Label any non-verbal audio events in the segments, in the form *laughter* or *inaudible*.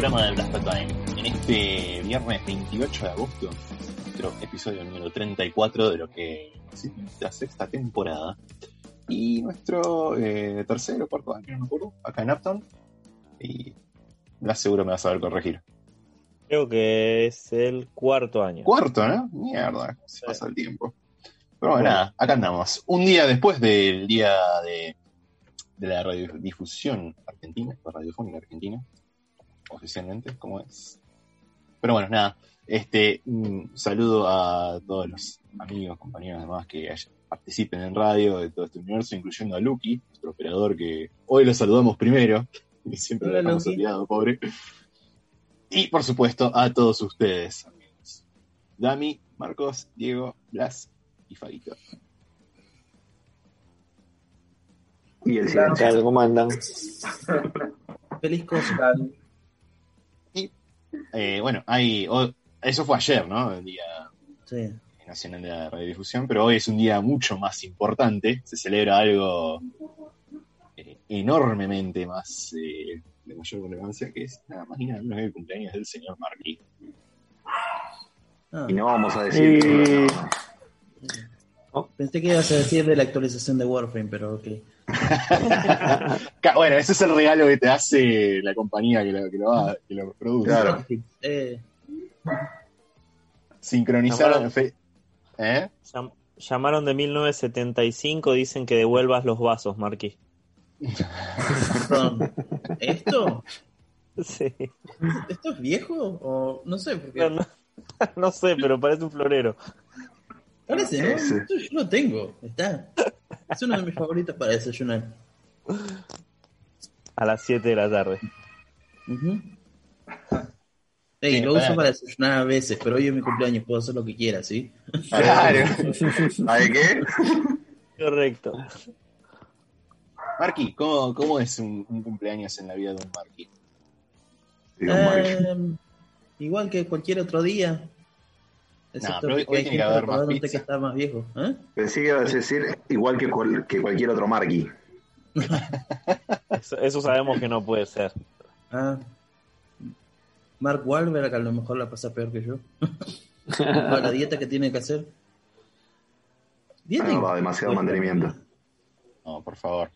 Programa de Blast Time. En este viernes 28 de agosto, nuestro episodio número 34 de lo que es la sexta temporada. Y nuestro eh, tercero cuarto año, no me acuerdo, acá en Upton. Y Blas seguro me vas a ver corregir. Creo que es el cuarto año. Cuarto, ¿no? Mierda, se pasa el tiempo. Pero bueno, nada, acá andamos. Un día después del día de, de la radiodifusión argentina, la radiofónica argentina, oficialmente, como es. Pero bueno, nada, este, un saludo a todos los amigos, compañeros demás que participen en radio de todo este universo, incluyendo a Lucky, nuestro operador que hoy lo saludamos primero, que siempre lo hemos olvidado, pobre. Y por supuesto a todos ustedes, amigos. Dami, Marcos, Diego, Blas y Fabito. Y el ¿Qué silencio. tal? ¿Cómo andan? Feliz cosa. Eh, bueno, hay, o- eso fue ayer, ¿no? El Día Sí. Nacional de la Radiodifusión, pero hoy es un día mucho más importante. Se celebra algo eh, enormemente más eh, de mayor relevancia, que es nada más y nada menos que el cumpleaños del señor Marquis. Ah, Y no vamos a decir que no. Pensé que ibas a decir de la actualización de Warframe, pero ok. *laughs* Bueno, ese es el regalo que te hace la compañía que lo, que lo, va- que lo produce. Claro. Eh, Sincronizaron. fe- ¿Eh? Llam- Llamaron de 1975, dicen que devuelvas los vasos, Marquis. perdón. ¿Esto? Sí. ¿Esto es viejo? O no sé, porque No, no- *laughs* no sé, pero parece un florero. Parece, ¿no? Ese. Yo lo tengo. Está. Es uno de mis favoritos para desayunar. A las 7 de la tarde. Sí, lo para- uso para desayunar a veces, pero hoy es mi cumpleaños, puedo hacer lo que quiera, ¿sí? Claro. *laughs* ¿Sabe qué? Correcto. Marqui, ¿cómo, ¿cómo es un, un cumpleaños en la vida de un Mike. Eh, igual que cualquier otro día. Excepto pero hoy- que hoy hay tiene que haber más pizza. que está más viejo. ¿eh? Pensé que ibas a decir igual que, cual- que cualquier otro Marky. Eso, eso sabemos que no puede ser. *laughs* Ah. Mark Wahlberg a lo mejor la pasa peor que yo. *laughs* Con la dieta que tiene que hacer. ¿Vieron, No, va demasiado mantenimiento. No, por favor.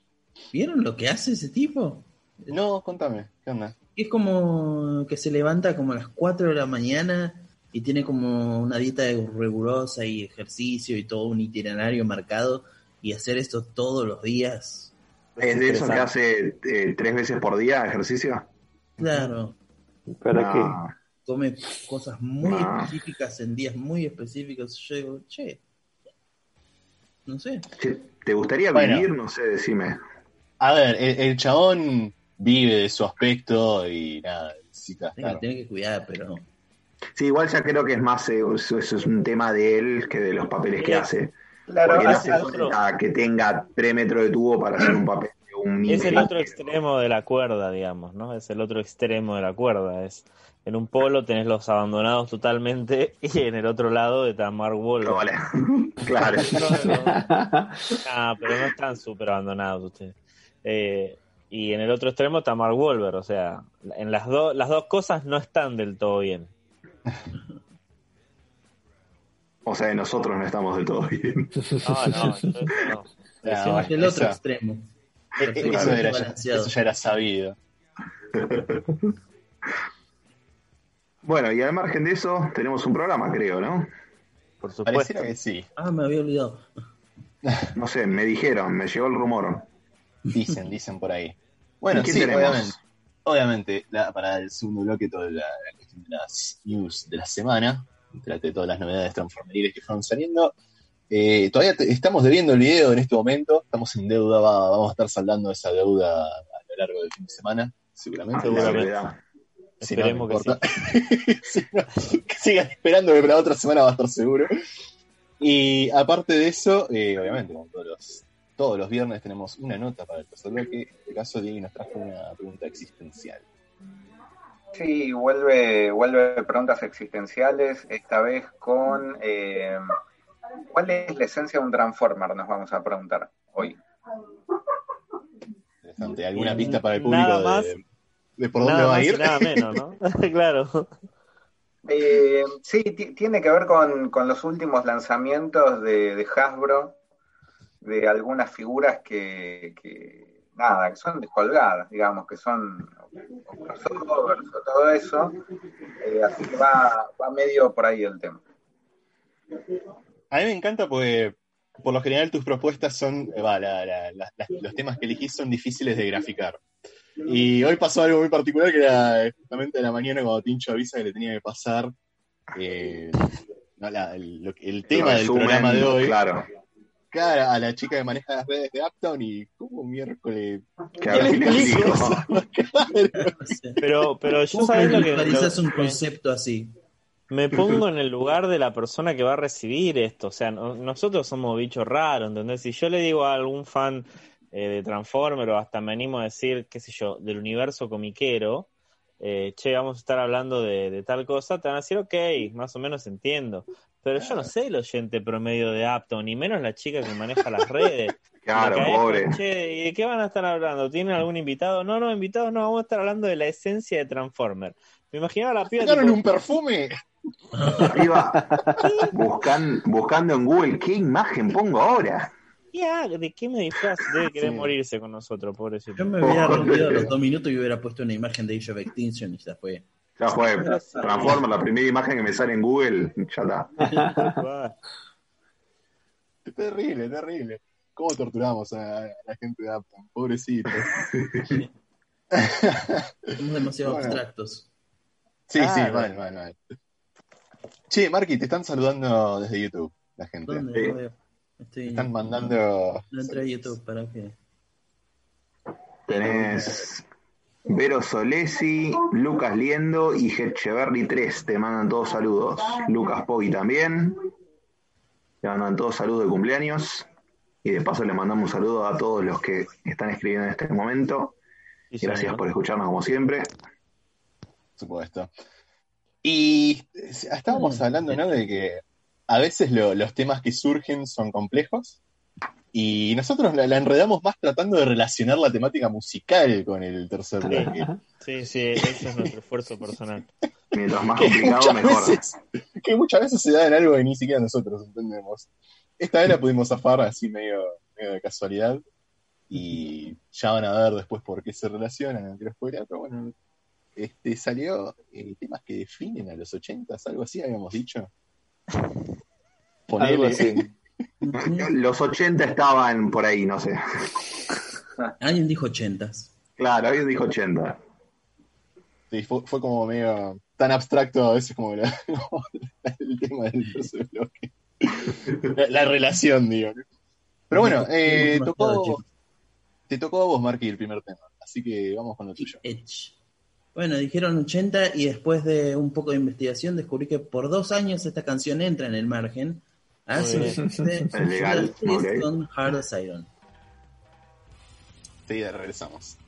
¿Vieron lo que hace ese tipo? No, contame, ¿qué onda? Es como que se levanta como a las 4 de la mañana y tiene como una dieta rigurosa y ejercicio y todo un itinerario marcado y hacer esto todos los días. ¿Es de eso que hace eh, tres veces por día ejercicio? Claro, ¿Para No. come cosas muy específicas en días muy específicos. Yo digo, che, no sé. Che, ¿Te gustaría Bueno. vivir? No sé, decime. A ver, el, el chabón vive de su aspecto y nada, necesita estar. tiene que cuidar, pero Sí, igual ya creo que es más, eh, eso, eso es un tema de él que de los papeles que hace. Claro, Porque no hace falta que tenga 3 metros de tubo para hacer un papel de un Es el otro extremo de la cuerda, digamos, ¿no? Es el otro extremo de la cuerda. Es en un polo tenés los abandonados totalmente *laughs* y en el otro lado está Mark Wahlberg. Vale. *laughs* claro. *laughs* Ah, pero no están súper abandonados ustedes. Eh, y en el otro extremo está Mark Wahlberg, o sea, en las, dos las dos cosas no están del todo bien. *laughs* O sea, nosotros no estamos del todo bien. *laughs* No, no, yo- no. Decimos bueno, el otro esa- extremo. Eso, era ya, balanceado. eso ya era sabido. *laughs* Bueno, y al margen de eso, tenemos un programa, creo, ¿no? por supuesto. Pareciera que sí. Ah, me había olvidado. No sé, me dijeron, me llegó el rumor. Dicen, dicen por ahí. Bueno, ¿Y qué sí, tenemos? obviamente. Obviamente, la- para el segundo bloque, toda la, la cuestión de las news de la semana, trate de todas las novedades transformeriles que fueron saliendo. Eh, todavía te- estamos debiendo el video en este momento, estamos en deuda, va- vamos a estar saldando esa deuda a lo largo del fin de semana, seguramente. La Seguramente. verdad. Si no, no Esperemos que importa. *laughs* Si no, que sigan esperando que para otra semana va a estar seguro. Y aparte de eso, eh, obviamente, como todos los, todos los viernes tenemos una nota para el tercer bloque. En este caso, Diego nos trajo una pregunta existencial. Sí, vuelve, vuelve preguntas existenciales, esta vez con eh, ¿cuál es la esencia de un Transformer? Nos vamos a preguntar hoy. Interesante. ¿Alguna pista para el nada público más. de, de por dónde nada va a ir? nada menos, ¿no? *laughs* *laughs* claro. Eh, sí, ti- tiene que ver con, con los últimos lanzamientos de, de Hasbro, de algunas figuras que, que, nada, que son descolgadas, digamos, que son crossovers o todo eso. Eh, así que va, va medio por ahí el tema. A mí me encanta porque por lo general tus propuestas son, eh, va, la- la- la- la- los temas que elegís son difíciles de graficar. Y hoy pasó algo muy particular que era justamente a la mañana cuando Tincho avisa que le tenía que pasar eh, no, el, tema del programa de hoy Claro. A la chica que maneja las redes de Uptown y como miércoles. Pero, pero yo ¿Cómo sabes lo que lo- un concepto así? me pongo en el lugar de la persona que va a recibir esto. O sea, no- nosotros somos bichos raros, ¿entendés? Si yo le digo a algún fan eh, de Transformer o hasta me animo a decir, qué sé yo, del universo comiquero, eh, che, vamos a estar hablando de, de tal cosa, te van a decir, ok, más o menos entiendo. Pero yo no sé el oyente promedio de Apto, ni menos la chica que maneja las redes. *laughs* Claro, pobre. Che, ¿y de qué van a estar hablando? ¿Tienen algún invitado? No, no, invitados no, vamos a estar hablando de la esencia de Transformer. Me imaginaba la piba ¿Sacaron tipo, un perfume? Arriba, buscan, buscando en Google qué imagen pongo ahora. Ya, ¿de qué me disfraz? Debe querer Sí. morirse con nosotros, pobrecito. Yo me hubiera *laughs* rendido a los dos minutos y hubiera puesto una imagen de Age of Extinction y ya fue. Ya fue, *laughs* Transformer, la primera imagen que me sale en Google, ya está. *laughs* Ah, Terrible, terrible. ¿Cómo torturamos a, la gente de Uptown? Pobrecito. Somos demasiado Bueno. abstractos. Sí, Ah, sí, bueno. mal, mal, mal. Che, Marky, te están saludando desde YouTube, la gente. ¿Dónde Sí. Estoy... están mandando. No entré a YouTube, ¿para qué? Tenés Vero Solesi, Lucas Liendo y Hecheverry 3. Te mandan todos saludos. Lucas Poggi también. Te mandan todos saludos de cumpleaños. Y de paso le mandamos un saludo a todos los que están escribiendo en este momento. sí, Gracias señor. por escucharnos como siempre. Por supuesto. Y eh, estábamos hablando, ¿no? De que a veces lo- los temas que surgen son complejos. Y nosotros la, la enredamos más tratando de relacionar la temática musical con el tercer bloque. Sí, sí, ese es nuestro esfuerzo personal. Mientras más que, complicado, muchas mejor. veces, que muchas veces se da en algo que ni siquiera nosotros entendemos. Esta vez la pudimos zafar así medio, medio de casualidad. Y ya van a ver después por qué se relacionan entre los spoiler, pero bueno, este salió eh, temas que definen a los ochentas, algo así habíamos dicho. Algo Ponele. así. Los 80 estaban por ahí, no sé. *laughs* Alguien dijo ochentas. Claro, alguien dijo 80. Sí, fue, fue como medio tan abstracto a veces como, la- *laughs* como el tema del tercer bloque. La, la relación, digo. Pero bueno, eh, tocó, te tocó a vos, Marky, el primer tema. Así que vamos con lo tuyo. Edge. Bueno, dijeron 80 y después de un poco de investigación descubrí que por dos años esta canción entra en el margen. Que Es legal, con Hard as Iron. Enseguida regresamos.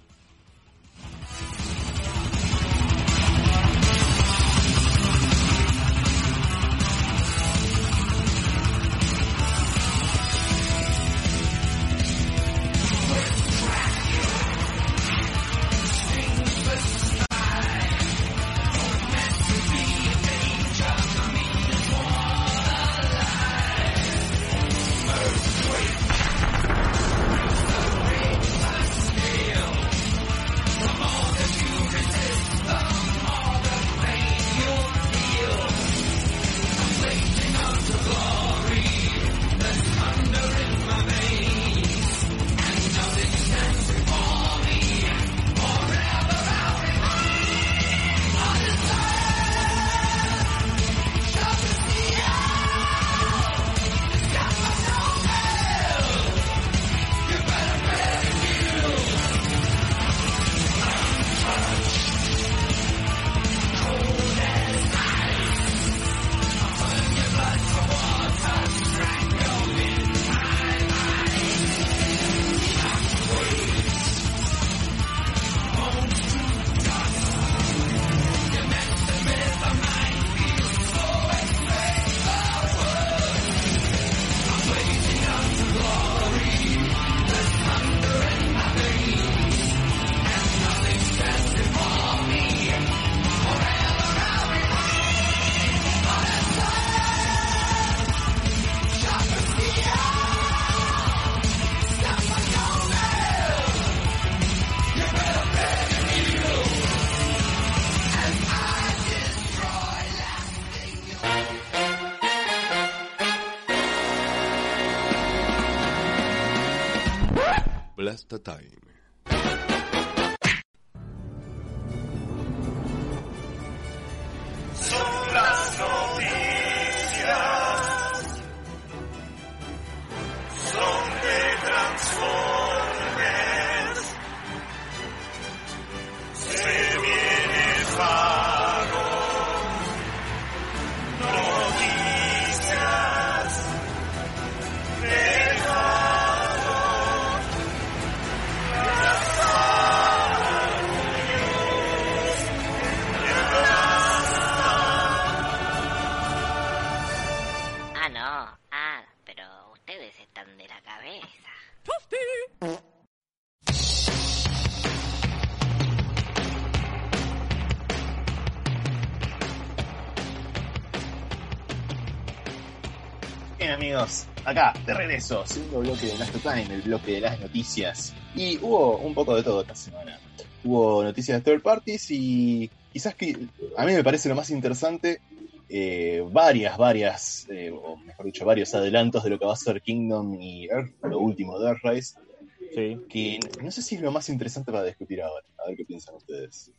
Time. Acá, de regreso, segundo bloque de Last Time, el bloque de las noticias. Y hubo un poco de todo esta semana. Hubo noticias de third parties y quizás que a mí me parece lo más interesante, eh, varias, varias, eh, o mejor dicho, varios adelantos de lo que va a ser Kingdom y Earth, lo último de Earthrise, Sí, que no sé si es lo más interesante para discutir ahora. A ver qué piensan ustedes.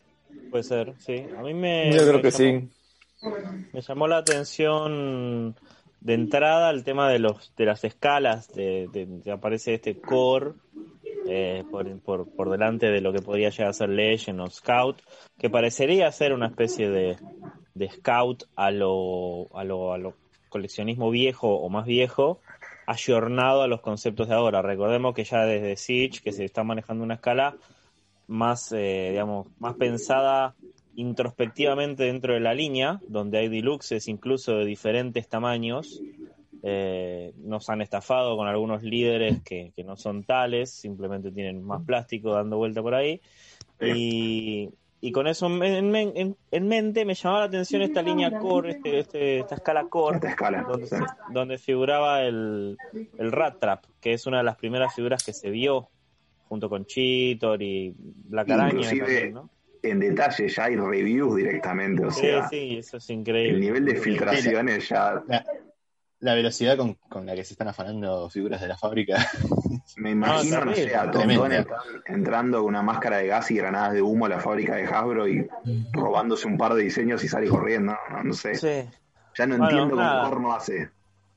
puede ser, sí. A mí me. Yo creo me que llamó- sí. Me llamó la atención de entrada el tema de los de las escalas, de, aparece este core eh, por, por, por delante de lo que podría llegar a ser Legend o Scout, que parecería ser una especie de, de Scout a lo, a, lo, a lo coleccionismo viejo o más viejo, ayornado a los conceptos de ahora. Recordemos que ya desde Siege, que se está manejando una escala más, eh, digamos, más pensada introspectivamente dentro de la línea, donde hay deluxes incluso de diferentes tamaños. Eh, nos han estafado con algunos líderes que, que no son tales, simplemente tienen más plástico dando vuelta por ahí. Y, y con eso en, en- en- en mente me llamaba la atención esta línea core, este, este- esta escala core, Esta escala, donde, sí. donde figuraba el, el Rat Trap, que es una de las primeras figuras que se vio junto con Cheetor y Black Araña Inclusive, también, ¿no? En detalle ya hay reviews directamente, o Sí, sea, sí, eso es el increíble. nivel de filtraciones ya La, la velocidad con, con la que se están afanando figuras de la fábrica. *laughs* Me imagino, no, sé, a. Tontón entrando- entrando con una máscara de gas y granadas de humo a la fábrica de Hasbro y robándose un par de diseños y sale corriendo. No, no sé. Sí. Ya no Bueno, entiendo nada. cómo Corno hace.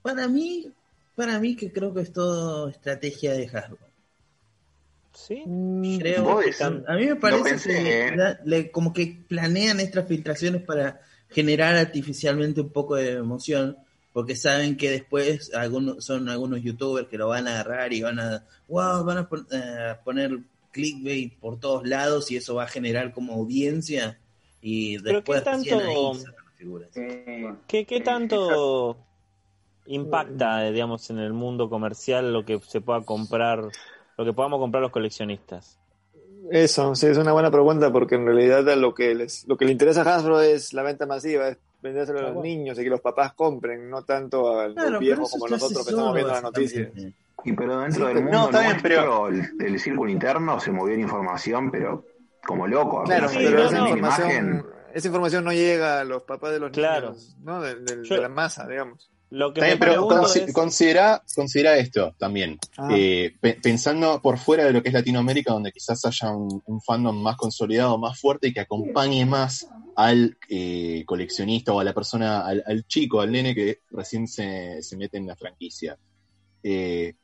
Para mí, para mí que creo que es todo estrategia de Hasbro. Sí. Creo que decís- tam- a mí me parece que ¿eh? le- como que planean estas filtraciones para generar artificialmente un poco de emoción, porque saben que después algunos son algunos youtubers que lo van a agarrar y van a, wow, van a pon- eh, poner clickbait por todos lados y eso va a generar como audiencia y Pero después qué recién tanto- figuras. ¿Qué, qué tanto impacta, eh, digamos, en el mundo comercial lo que se pueda comprar, lo que podamos comprar los coleccionistas? Eso, sí, es una buena pregunta porque en realidad a lo que les, lo que le interesa a Hasbro es la venta masiva, es vendérselo a los niños y que los papás compren, no tanto a los Claro, viejos como nosotros que estamos viendo las noticias. Y pero dentro Sí, del pero- no, mundo está bien, el, el círculo interno se movió la información, pero como loco. Claro, pero esa información, imagen. esa información no llega a los papás de los Claro. niños, ¿no? De, de- Yo- de la masa, digamos. Lo que Está me bien, pero consi- es- considera, considera esto también. Ah. Eh, pe- pensando por fuera de lo que es Latinoamérica, donde quizás haya un, un fandom más consolidado, más fuerte y que acompañe más al eh, coleccionista o a la persona, al, al chico, al nene que recién se, se mete en la franquicia. Eh,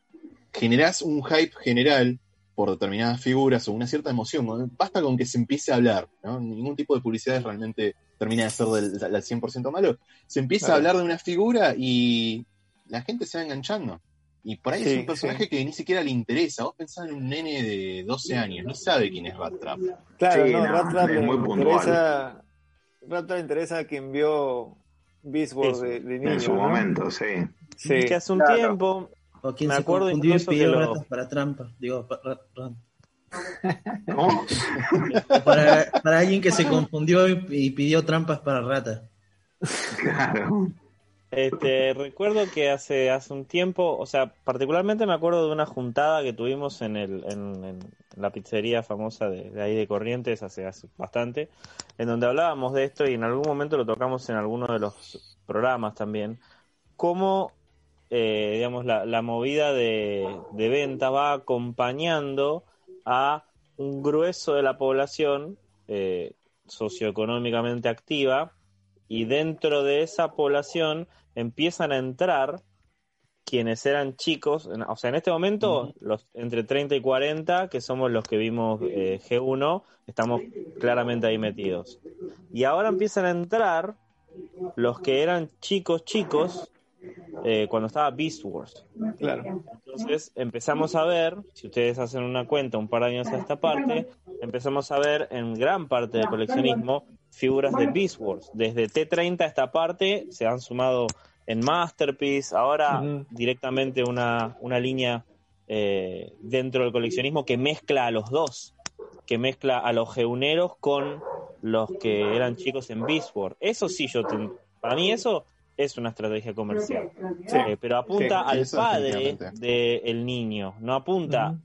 generás un hype general por determinadas figuras o una cierta emoción. ¿no? Basta con que se empiece a hablar. ¿no? Ningún tipo de publicidad realmente termina de ser del, del 100% malo. Se empieza a Claro. hablar de una figura y la gente se va enganchando. Y por ahí es Sí, un personaje sí. que ni siquiera le interesa. Vos pensás en un nene de 12 años, no sabe quién es Rat Trap. Claro, Sí, no, no, Rat Trap es le interesa, Rat Trap le interesa a quien vio Beast Wars de, de niño, En su ¿no? momento, sí. Sí. que hace un Claro. tiempo O quien Me se acuerdo confundió y incluso que lo- ratas para trampa. Digo, pa- ra- ra- ¿Cómo? *laughs* para, para alguien que se confundió y, y pidió trampas para ratas. Claro. Este, recuerdo que hace, hace un tiempo, o sea, particularmente me acuerdo de una juntada que tuvimos en, el, en, en la pizzería famosa de, de ahí de Corrientes hace, hace bastante, en donde hablábamos de esto y en algún momento lo tocamos en alguno de los programas también, cómo, eh, digamos, la, la movida de, de venta va acompañando a un grueso de la población eh, socioeconómicamente activa y dentro de esa población empiezan a entrar quienes eran chicos, o sea, en este momento los entre 30 y 40, que somos los que vimos eh, G1, estamos claramente ahí metidos. Y ahora empiezan a entrar los que eran chicos chicos eh, cuando estaba Beast Wars. Claro. Entonces empezamos a ver, si ustedes hacen una cuenta un par de años a esta parte, empezamos a ver en gran parte del coleccionismo figuras de Beast Wars. Desde T30 a esta parte se han sumado en Masterpiece, ahora directamente una, una línea eh, dentro del coleccionismo que mezcla a los dos, que mezcla a los geuneros con los que eran chicos en Beast Wars. Eso sí, yo te- para mí eso es una estrategia comercial. Sí. Eh, pero apunta Sí, al padre del niño, no apunta,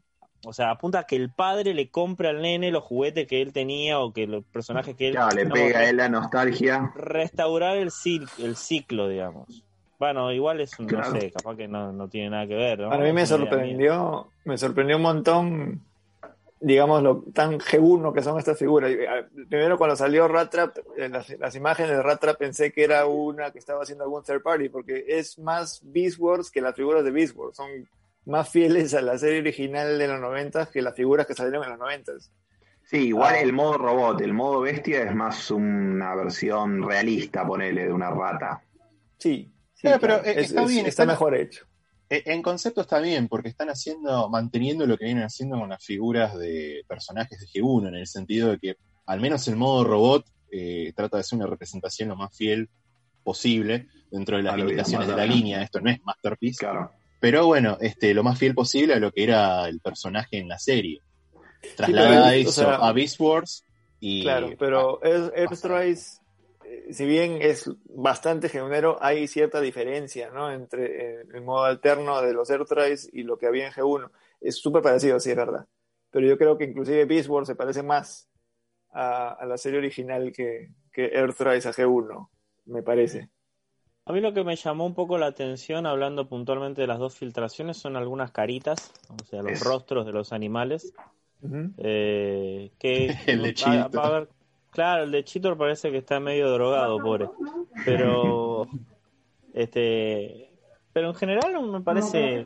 o sea, apunta a que el padre le compre al nene los juguetes que él tenía o que los personajes que él... Claro, le pega a él la nostalgia. Restaurar el, el ciclo, digamos. Bueno, igual es un, Claro. no sé, capaz que no, no tiene nada que ver, ¿no? A mí me sorprendió, me sorprendió un montón, digamos, lo tan G1 que son estas figuras. Primero cuando salió Rat Trap, eh, las, las imágenes de Rat Trap pensé que era una que estaba haciendo algún third party, porque es más Beast Wars que las figuras de Beast Wars. Son más fieles a la serie original de los 90 que las figuras que salieron en los 90. Sí, igual Ah. el modo robot, el modo bestia es más una versión realista, ponele, de una rata. Sí, sí, Claro, pero, claro. eh, Es- está es- bien, está está- mejor hecho. Eh, En concepto está bien, porque están haciendo, manteniendo lo que vienen haciendo con las figuras de personajes de G1, en el sentido de que al menos el modo robot eh, trata de ser una representación lo más fiel posible dentro de las A lo que limitaciones de la línea. Esto no es Masterpiece, Claro. pero bueno, este, lo más fiel posible a lo que era el personaje en la serie. pero, Trasladada o eso sea, a Beast Wars y Claro, pero Earth- Earthrise, si bien es bastante geunero, hay cierta diferencia, ¿no? Entre eh, el modo alterno de los Earthrise y lo que había en G1. Es súper parecido, sí, es verdad. Pero yo creo que inclusive Beast Wars se parece más a, a la serie original que, que Earthrise a G1, me parece. A mí lo que me llamó un poco la atención, hablando puntualmente de las dos filtraciones, son algunas caritas, o sea, los rostros de los animales. Eh, que *laughs* El de va- Cheetor. va a haber- claro, el de Cheetor parece que está medio drogado, pobre. Pero este Pero en general me parece,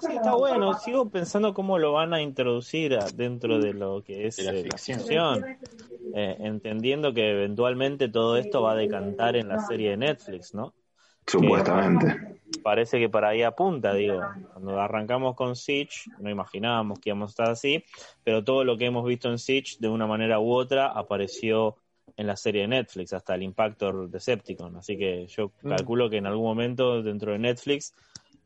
sí, está bueno. Sigo pensando cómo lo van a introducir a- dentro de lo que es eh, la ficción. ficción, Eh, entendiendo que eventualmente todo esto va a decantar en la serie de Netflix, ¿no? Supuestamente. Parece que para ahí apunta, digo. Cuando arrancamos con Siege, no imaginábamos que íbamos a estar así, pero todo lo que hemos visto en Siege, de una manera u otra, apareció en la serie de Netflix, hasta el Impactor Decepticon. Así que yo Mm. calculo que en algún momento dentro de Netflix,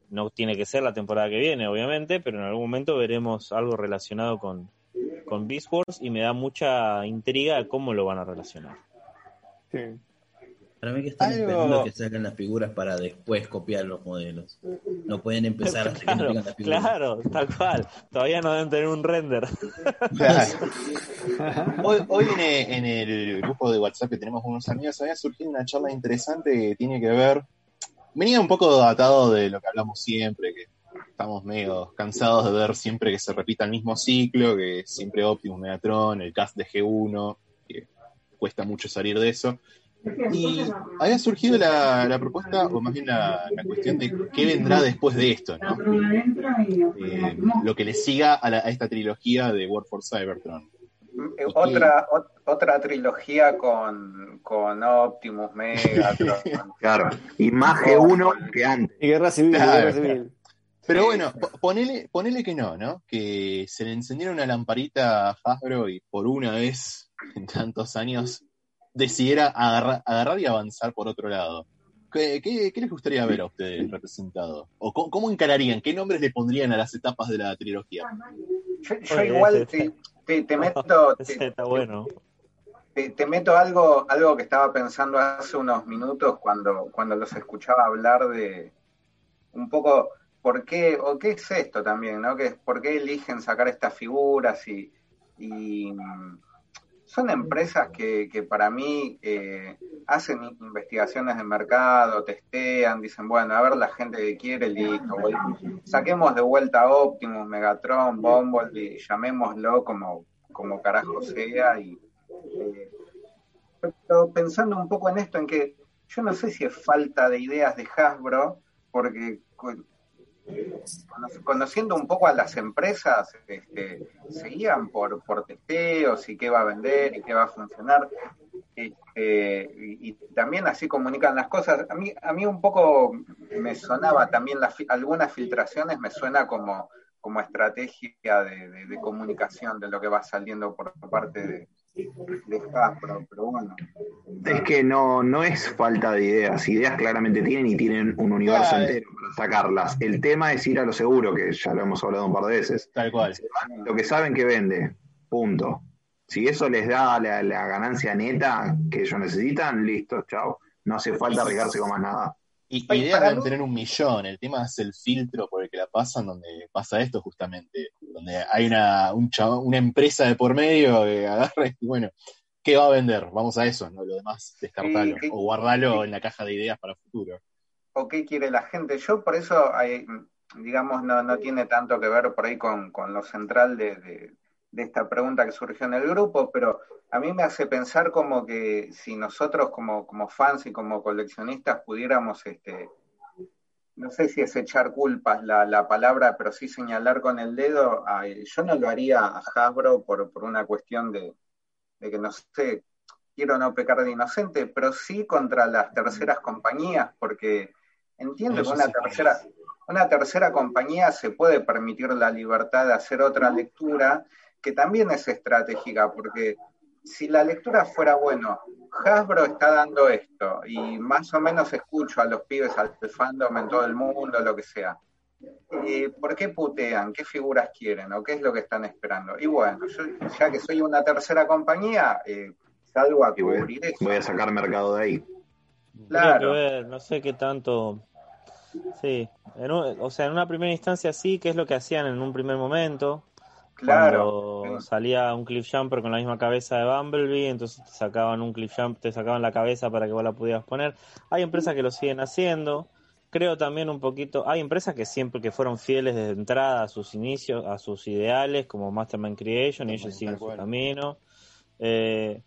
no tiene que ser la temporada que viene, obviamente, pero en algún momento veremos algo relacionado con, con Beast Wars y me da mucha intriga cómo lo van a relacionar. Sí. Para mí que están Algo- esperando que saquen las figuras para después copiar los modelos. No pueden empezar hasta que no Claro, tengan las figuras. claro, tal cual. Todavía no deben tener un render. *laughs* Hoy, hoy en, el- en el grupo de WhatsApp que tenemos con unos amigos había surgido una charla interesante que tiene que ver. Venía un poco atado de lo que hablamos siempre, que estamos medio cansados de ver siempre que se repita el mismo ciclo, que siempre Optimus Megatron, el cast de G1, que cuesta mucho salir de eso. Y había surgido la, la propuesta, o más bien la, la cuestión de qué vendrá después de esto, ¿no? Eh, lo que le siga a, la- a esta trilogía de War for Cybertron. Eh, Otra, ot- otra trilogía con, con Optimus, Megatron. *laughs* *laughs* Claro. Y más G1 que antes. Y guerra civil, Claro, guerra claro. civil. Pero bueno, po- ponele, ponele que no, ¿no? Que se le encendiera una lamparita a Hasbro y por una vez en tantos años decidiera agarrar, agarrar y avanzar por otro lado. ¿Qué, qué, qué les gustaría ver a ustedes representado? ¿O cómo, cómo encararían? ¿Qué nombres le pondrían a las etapas de la trilogía? Yo, igual te, te, *laughs* te meto, te, está bueno. te- te meto algo, algo que estaba pensando hace unos minutos cuando, cuando los escuchaba hablar de un poco por qué, o qué es esto también, ¿no? Que es por qué eligen sacar estas figuras y, y, son empresas que, que para mí eh, hacen investigaciones de mercado, testean, dicen, bueno, a ver la gente que quiere, listo, saquemos de vuelta a Optimus, Megatron, Bumblebee, llamémoslo como, como carajo sea y eh, pero pensando un poco en esto, en que yo no sé si es falta de ideas de Hasbro, porque conociendo un poco a las empresas, este, seguían por, por testeos y qué va a vender y qué va a funcionar. Este, y, también así comunican las cosas. A mí, a mí un poco me sonaba también algunas filtraciones, me suena como, como estrategia de comunicación de lo que va saliendo por parte de, pero bueno. Es que no, no es falta de ideas. Ideas claramente tienen y tienen un universo Claro. entero para sacarlas. El tema es ir a lo seguro, que ya lo hemos hablado un par de veces. Tal cual. Lo que saben que vende. Punto. Si eso les da la, la ganancia neta que ellos necesitan, listo, chao. No hace falta arriesgarse con más nada. Y ideas para deben tener un millón. El tema es el filtro por el que la pasan, donde pasa esto justamente. Donde hay una, un chavo- una empresa de por medio que agarra y bueno, ¿qué va a vender? Vamos a eso, ¿no? Lo demás, descartalo. Sí, sí. o guardalo en la caja de ideas para futuro. o qué quiere la gente. Yo por eso, hay, digamos, no, no tiene tanto que ver por ahí con, con lo central de, de- de esta pregunta que surgió en el grupo, pero a mí me hace pensar como que si nosotros como, como fans y como coleccionistas pudiéramos, este, no sé si es echar culpas la, la palabra, pero sí señalar con el dedo, ay, yo no lo haría a Hasbro por, por una cuestión de, de que no sé, quiero no pecar de inocente, pero sí contra las terceras compañías, porque entiendo que una tercera, una tercera compañía se puede permitir la libertad de hacer otra lectura que también es estratégica, porque si la lectura fuera bueno, Hasbro está dando esto y más o menos escucho a los pibes al fandom en todo el mundo, lo que sea. Eh, ¿Por qué putean? ¿Qué figuras quieren? ¿O qué es lo que están esperando? Y bueno, yo ya que soy una tercera compañía, eh, salgo a Y voy, cubrir eso. voy a sacar mercado de ahí. Claro. ver, no sé qué tanto. Sí, en un- o sea, en una primera instancia sí, que es lo que hacían en un primer momento. Claro. Cuando salía un cliff jumper con la misma cabeza de Bumblebee, entonces te sacaban un cliff jump, te sacaban la cabeza para que vos la pudieras poner. Hay empresas que lo siguen haciendo. Creo también un poquito, hay empresas que siempre que fueron fieles desde entrada a sus inicios, a sus ideales, como Mastermind Creation, y ellos siguen su camino. Eh,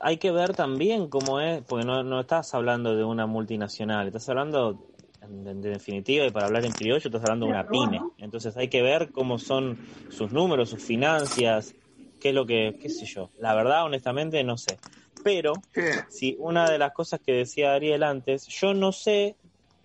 hay que ver también cómo es, porque no, no estás hablando de una multinacional, estás hablando en, en definitiva, y para hablar en criollo, estás hablando de una pyme. Entonces hay que ver cómo son sus números, sus finanzas, qué es lo que, qué sé yo. La verdad, honestamente, no sé. Pero, si una de las cosas que decía Ariel antes, yo no sé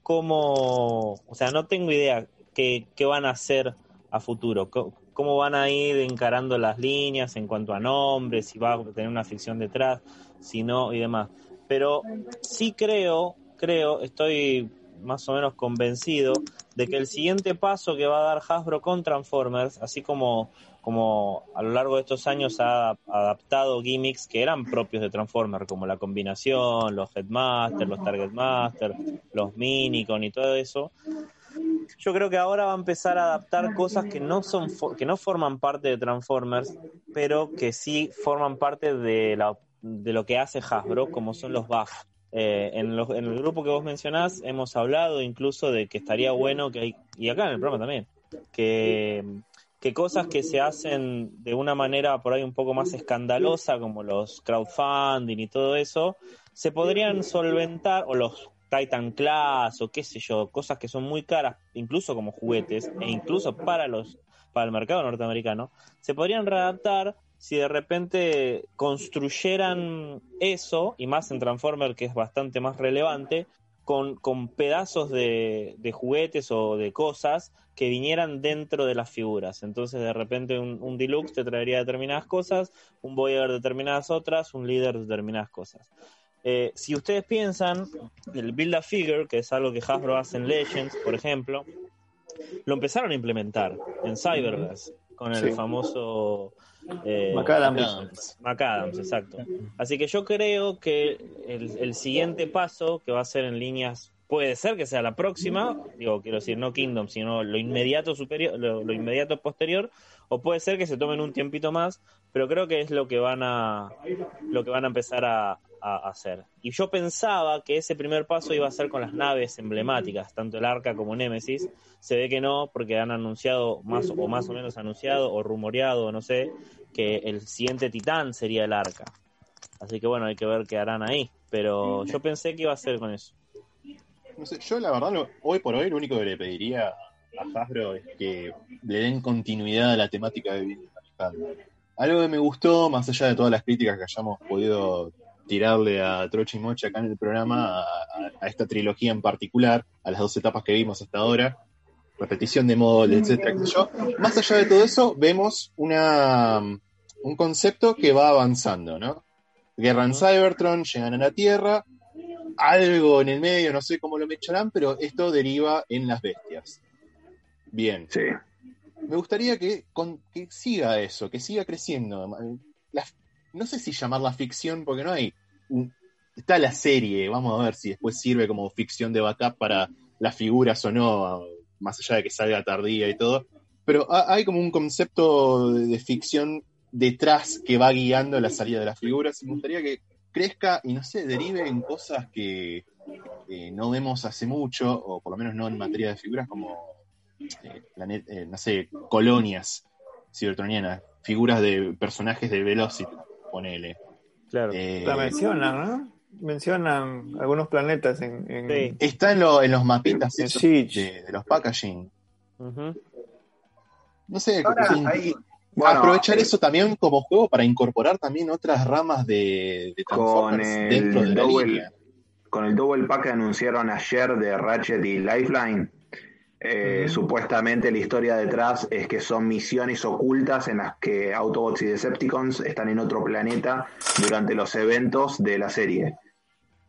cómo, o sea, no tengo idea qué, qué van a hacer a futuro, cómo van a ir encarando las líneas en cuanto a nombres, si va a tener una ficción detrás, si no y demás. Pero sí creo, creo, estoy más o menos convencido de que el siguiente paso que va a dar Hasbro con Transformers, así como, como a lo largo de estos años ha adaptado gimmicks que eran propios de Transformers, como la combinación, los Headmaster, los Target Master, los Minicon y todo eso, yo creo que ahora va a empezar a adaptar cosas que no son que no forman parte de Transformers, pero que sí forman parte de la de lo que hace Hasbro, como son los buffs. Eh, en, los- en el grupo que vos mencionás hemos hablado incluso de que estaría bueno que hay, y acá en el programa también, que, que cosas que se hacen de una manera por ahí un poco más escandalosa, como los crowdfunding y todo eso, se podrían solventar, o los Titan Class, o qué sé yo, cosas que son muy caras, incluso como juguetes, e incluso para los para el mercado norteamericano, se podrían readaptar si de repente construyeran eso, y más en Transformer que es bastante más relevante, con, con pedazos de, de juguetes o de cosas que vinieran dentro de las figuras. Entonces de repente un, un deluxe te traería determinadas cosas, un Voyager determinadas otras, un líder determinadas cosas. Eh, si ustedes piensan, el Build a Figure, que es algo que Hasbro hace en Legends, por ejemplo, lo empezaron a implementar en Cyberverse con el Sí. famoso eh, McAdams. McAdams, exacto. Así que yo creo que el, el siguiente paso que va a ser en líneas puede ser que sea la próxima, digo, quiero decir, no Kingdom, sino lo inmediato superior, lo, lo inmediato posterior, o puede ser que se tomen un tiempito más, pero creo que es lo que van a lo que van a empezar a, a hacer. Y yo pensaba que ese primer paso iba a ser con las naves emblemáticas, tanto el Arca como Nemesis. Se ve que no, porque han anunciado, más o más o menos anunciado, o rumoreado, no sé, que el siguiente Titán sería el Arca. Así que bueno, hay que ver qué harán ahí. Pero yo pensé que iba a ser con eso. No sé, yo la verdad, lo- hoy por hoy, lo único que le pediría a Hasbro es que le den continuidad a la temática de Manejando. Algo que me gustó, más allá de todas las críticas que hayamos podido tirarle a Troche y Mocha acá en el programa, a, esta trilogía en particular, a las dos etapas que vimos hasta ahora, repetición de molde, etcétera, qué sé yo. Más allá de todo eso, vemos una, un concepto que va avanzando, ¿no? Guerra en Cybertron, llegan a la Tierra, algo en el medio, no sé cómo lo mecharán, pero esto deriva en las bestias. Bien. Sí. Me gustaría que, con- que siga eso, que siga creciendo. La- no sé si llamarla ficción, porque no hay. un- está la serie, vamos a ver si después sirve como ficción de backup para las figuras o no, más allá de que salga tardía y todo. Pero ha- hay como un concepto de, de ficción detrás que va guiando la salida de las figuras. Y me gustaría que crezca y no sé, derive en cosas que eh, no vemos hace mucho, o por lo menos no en materia de figuras, como eh, planet- eh, no sé, colonias cibertronianas, figuras de personajes de Velocity, ponele. Claro. Eh, La mencionan, ¿no? Mencionan algunos planetas en. en- Está en, lo- en los mapitas En de, de los packaging. No sé, Ahora, sí, hay- Bueno, aprovechar eh, eso también como juego para incorporar también otras ramas de, de con dentro de el la double, línea. con el double pack que anunciaron ayer de Ratchet y Lifeline, eh, supuestamente la historia detrás es que son misiones ocultas en las que Autobots y Decepticons están en otro planeta durante los eventos de la serie.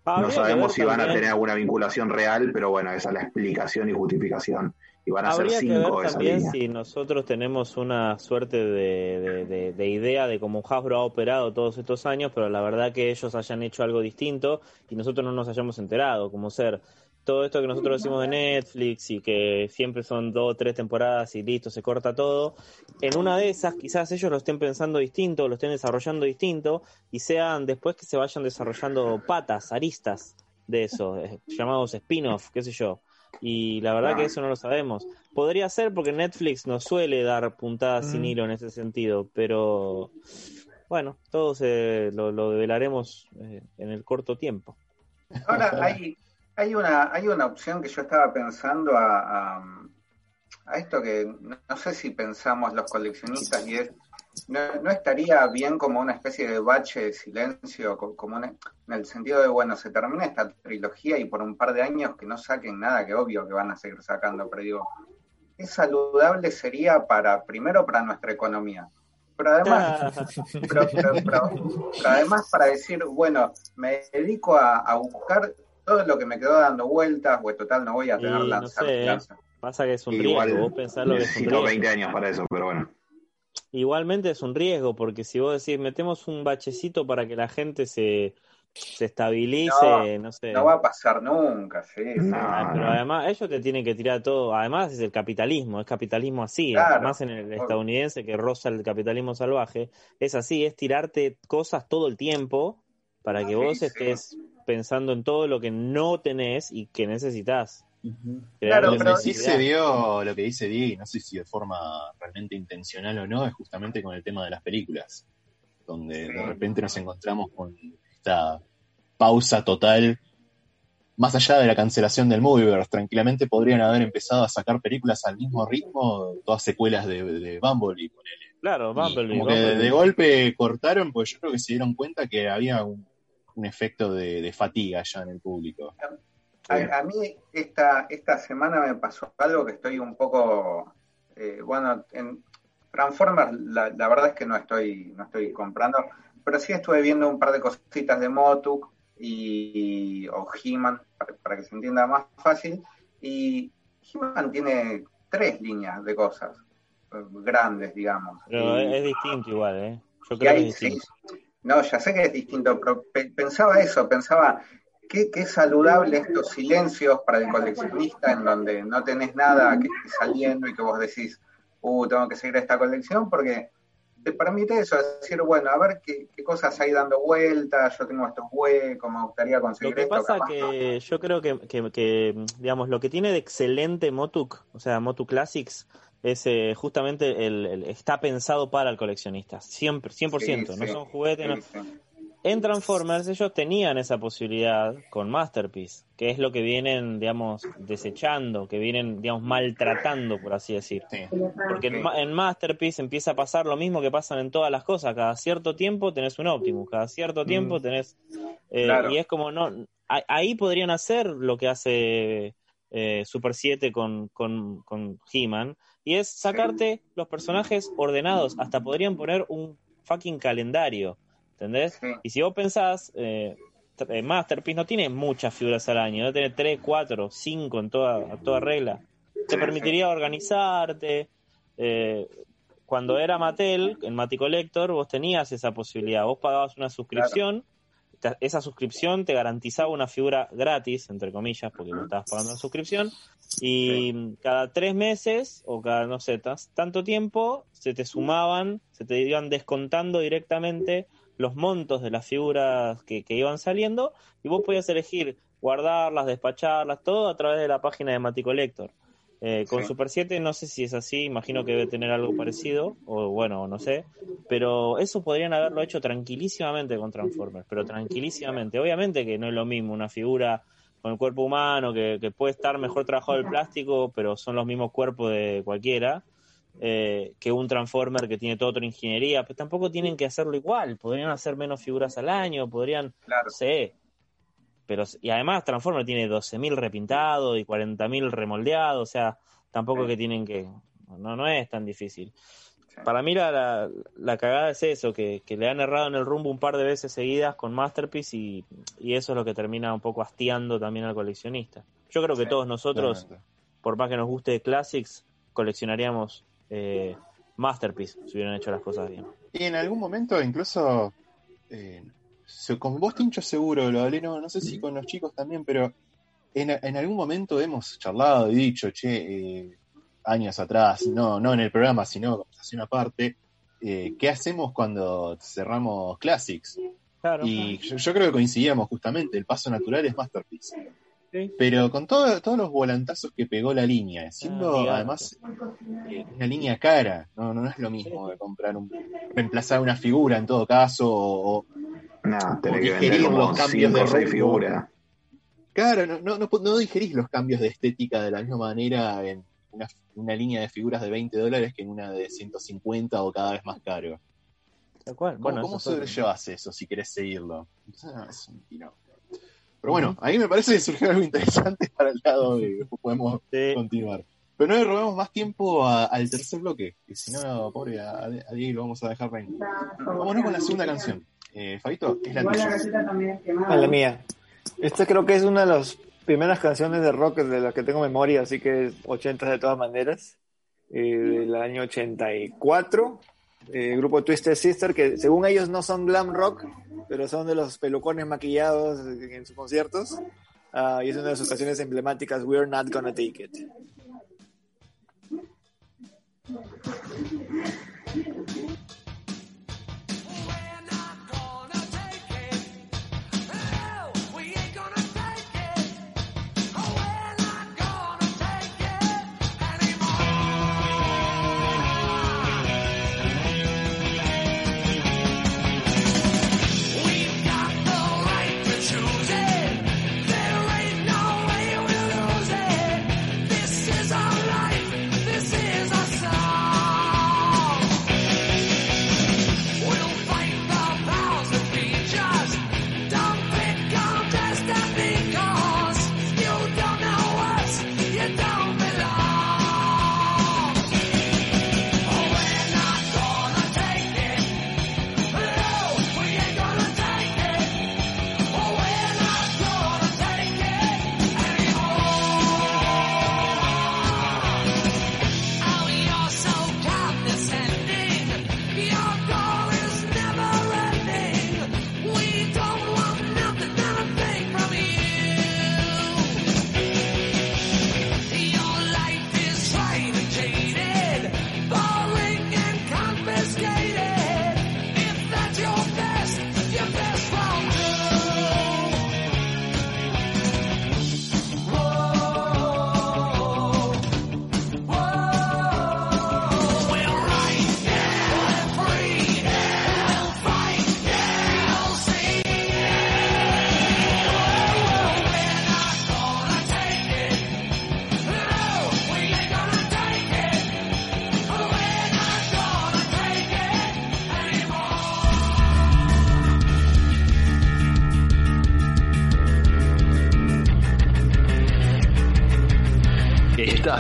No Habría que sabemos si van a tener alguna vinculación real, pero bueno, esa es la explicación y justificación. Y van a ser que cinco ver de esa también línea. si nosotros tenemos una suerte de, de- de- de idea de cómo Hasbro ha operado todos estos años, pero la verdad que ellos hayan hecho algo distinto y nosotros no nos hayamos enterado, como ser todo esto que nosotros decimos de Netflix y que siempre son dos o tres temporadas y listo, se corta todo. En una de esas quizás ellos lo estén pensando distinto, lo estén desarrollando distinto y sean después que se vayan desarrollando patas, aristas de eso, *laughs* eh, llamados spin-off, qué sé yo. Y la verdad que eso no lo sabemos. Podría ser porque Netflix nos suele dar puntadas sin Mm. hilo en ese sentido, pero bueno, todo se, lo, lo develaremos eh, en el corto tiempo. Ahora hay, Hay una, hay una opción que yo estaba pensando a, a, a esto que no, sé si pensamos los coleccionistas y es, no, no estaría bien como una especie de bache de silencio, co- como una- en el sentido de, bueno, se termina esta trilogía y por un par de años que no saquen nada, que obvio que van a seguir sacando, pero digo, es saludable sería para, primero para nuestra economía, pero además, pero, pero- pero- pero además para decir, bueno, me dedico a, a buscar todo lo que me quedó dando vueltas, pues total no voy a tener Y no sé, ¿eh? lanzar. Pasa que es un Igual riesgo. Vos pensás lo que es un riesgo. 20 años para eso, pero bueno. Igualmente es un riesgo, porque si vos decís, metemos un bachecito para que la gente se, se estabilice, no, sé. No va a pasar nunca, sí. Ah, pero además, ellos te tienen que tirar todo. Además, es el capitalismo, es capitalismo así. Claro. Más en el estadounidense que roza el capitalismo salvaje. Es así, es tirarte cosas todo el tiempo para que vos sí. estés pensando en todo lo que no tenés y que necesitas. Claro, lo pero- que sí se vio, lo que dice Diego, y no sé si de forma realmente intencional o no, es justamente con el tema de las películas, donde de repente nos encontramos con esta pausa total. Más allá de la cancelación del Movieverse, tranquilamente podrían haber empezado a sacar películas al mismo ritmo, todas secuelas de, de Bumblebee, ponele. Claro, Y Bumblebee. como que de, Bumblebee. de golpe cortaron, pues yo creo que se dieron cuenta que había un, un efecto de, de fatiga ya en el público. A, a mí esta, esta semana me pasó algo que estoy un poco, eh, bueno, en Transformers la, la verdad es que no estoy, no estoy comprando, pero sí estuve viendo un par de cositas de Motuk y, o He-Man, para, para que se entienda más fácil, y He-Man tiene tres líneas de cosas eh, grandes, digamos. Pero Y- es, distinto igual, ¿eh? Yo y creo que es sí. No, ya sé que es distinto, pero pe- pensaba eso, pensaba qué, qué saludable estos silencios para el coleccionista en donde no tenés nada que esté saliendo y que vos decís, uh, tengo que seguir esta colección, porque te permite eso, decir, bueno, a ver qué, qué cosas hay dando vueltas, yo tengo estos huecos, me gustaría Lo conseguir que esto. pasa no. que yo creo que, que, que, digamos, lo que tiene de excelente Motuk, o sea, Motu Classics, es eh, justamente el, el- está pensado para el coleccionista, siempre, 100%, Sí, no sí, son juguetes. sí. En Transformers ellos tenían esa posibilidad con Masterpiece, que es lo que vienen, digamos, desechando, que vienen, digamos, maltratando, por así decir. Porque en, Ma- en Masterpiece empieza a pasar lo mismo que pasan en todas las cosas. Cada cierto tiempo tenés un Optimus, cada cierto tiempo tenés... eh, Claro. Y es como, no a- ahí podrían hacer lo que hace eh, Super 7 con, con, con He-Man, y es sacarte los personajes ordenados. Hasta podrían poner un fucking calendario, ¿entendés? Y si vos pensás... Eh, eh, Masterpiece no tiene muchas figuras al año, no tiene 3, 4, 5 en toda, a toda regla. Te permitiría organizarte. eh, cuando era Mattel, en Mati Collector, vos tenías esa posibilidad. Vos pagabas una suscripción, esa suscripción te garantizaba una figura gratis, entre comillas, porque vos estabas pagando una suscripción, y cada tres meses, o cada, no sé, tanto tiempo, se te sumaban, se te iban descontando directamente los montos de las figuras que, que iban saliendo, y vos podías elegir guardarlas, despacharlas, todo a través de la página de Mati Collector. Eh, con Sí. Super 7 no sé si es así, imagino que debe tener algo parecido, o bueno, no sé, pero eso podrían haberlo hecho tranquilísimamente con Transformers, pero tranquilísimamente. Obviamente que no es lo mismo una figura con el cuerpo humano, que, que puede estar mejor trabajado el plástico, pero son los mismos cuerpos de cualquiera, eh, que un Transformer que tiene toda otra ingeniería, pero tampoco tienen que hacerlo igual, podrían hacer menos figuras al año, podrían, no sé, pero y además Transformer tiene 12.000 repintados y 40.000 remoldeados, o sea, tampoco que tienen que no no es tan difícil. Para mí la, la, la cagada es eso, que, que le han errado en el rumbo un par de veces seguidas con Masterpiece y, y eso es lo que termina un poco hastiando también al coleccionista. Yo creo que Sí, todos nosotros, por más que nos guste Classics, coleccionaríamos eh, Masterpiece si hubieran hecho las cosas bien. Y en algún momento, incluso, eh, con vos, Tincho, seguro, lo hablé, no, no sé si con los chicos también, pero en, en algún momento hemos charlado y dicho, che, eh, años atrás, no, no en el programa, sino conversación aparte, eh, ¿qué hacemos cuando cerramos Classics? Y yo, yo creo que coincidíamos justamente, el paso natural es Masterpiece. Pero con todo- todos los volantazos que pegó la línea, siendo Ah, además eh, una línea cara, no, no es lo mismo de comprar un, reemplazar una figura en todo caso, o, No, o que digerir como los cambios 5 de o 6 rumbo. figuras. Claro, no, no, no, no digerís los cambios de estética de la misma manera en una, una línea de figuras de 20 dólares que en una de 150 o cada vez más caro. Tal cual. ¿Cómo, Bueno, cómo sobrellevas eso si querés seguirlo? Es un. Pero bueno, ahí me parece que surgió algo interesante *laughs* para el lado de después podemos Sí. continuar. Pero no le robemos más tiempo a- al tercer bloque, que si no, pobre, a, a Diego lo vamos a dejar reír. Vámonos con la segunda canción. Eh, Fabito, es la tuya. A la mía. Esta creo que es una de las primeras canciones de rock de las que tengo memoria, así que es 80 de todas maneras. Eh, del año 84. Eh, grupo Twisted Sister, que según ellos no son glam rock, pero son de los pelucones maquillados en, en sus conciertos. Ah, y es una de sus canciones emblemáticas, We're Not Gonna Take It.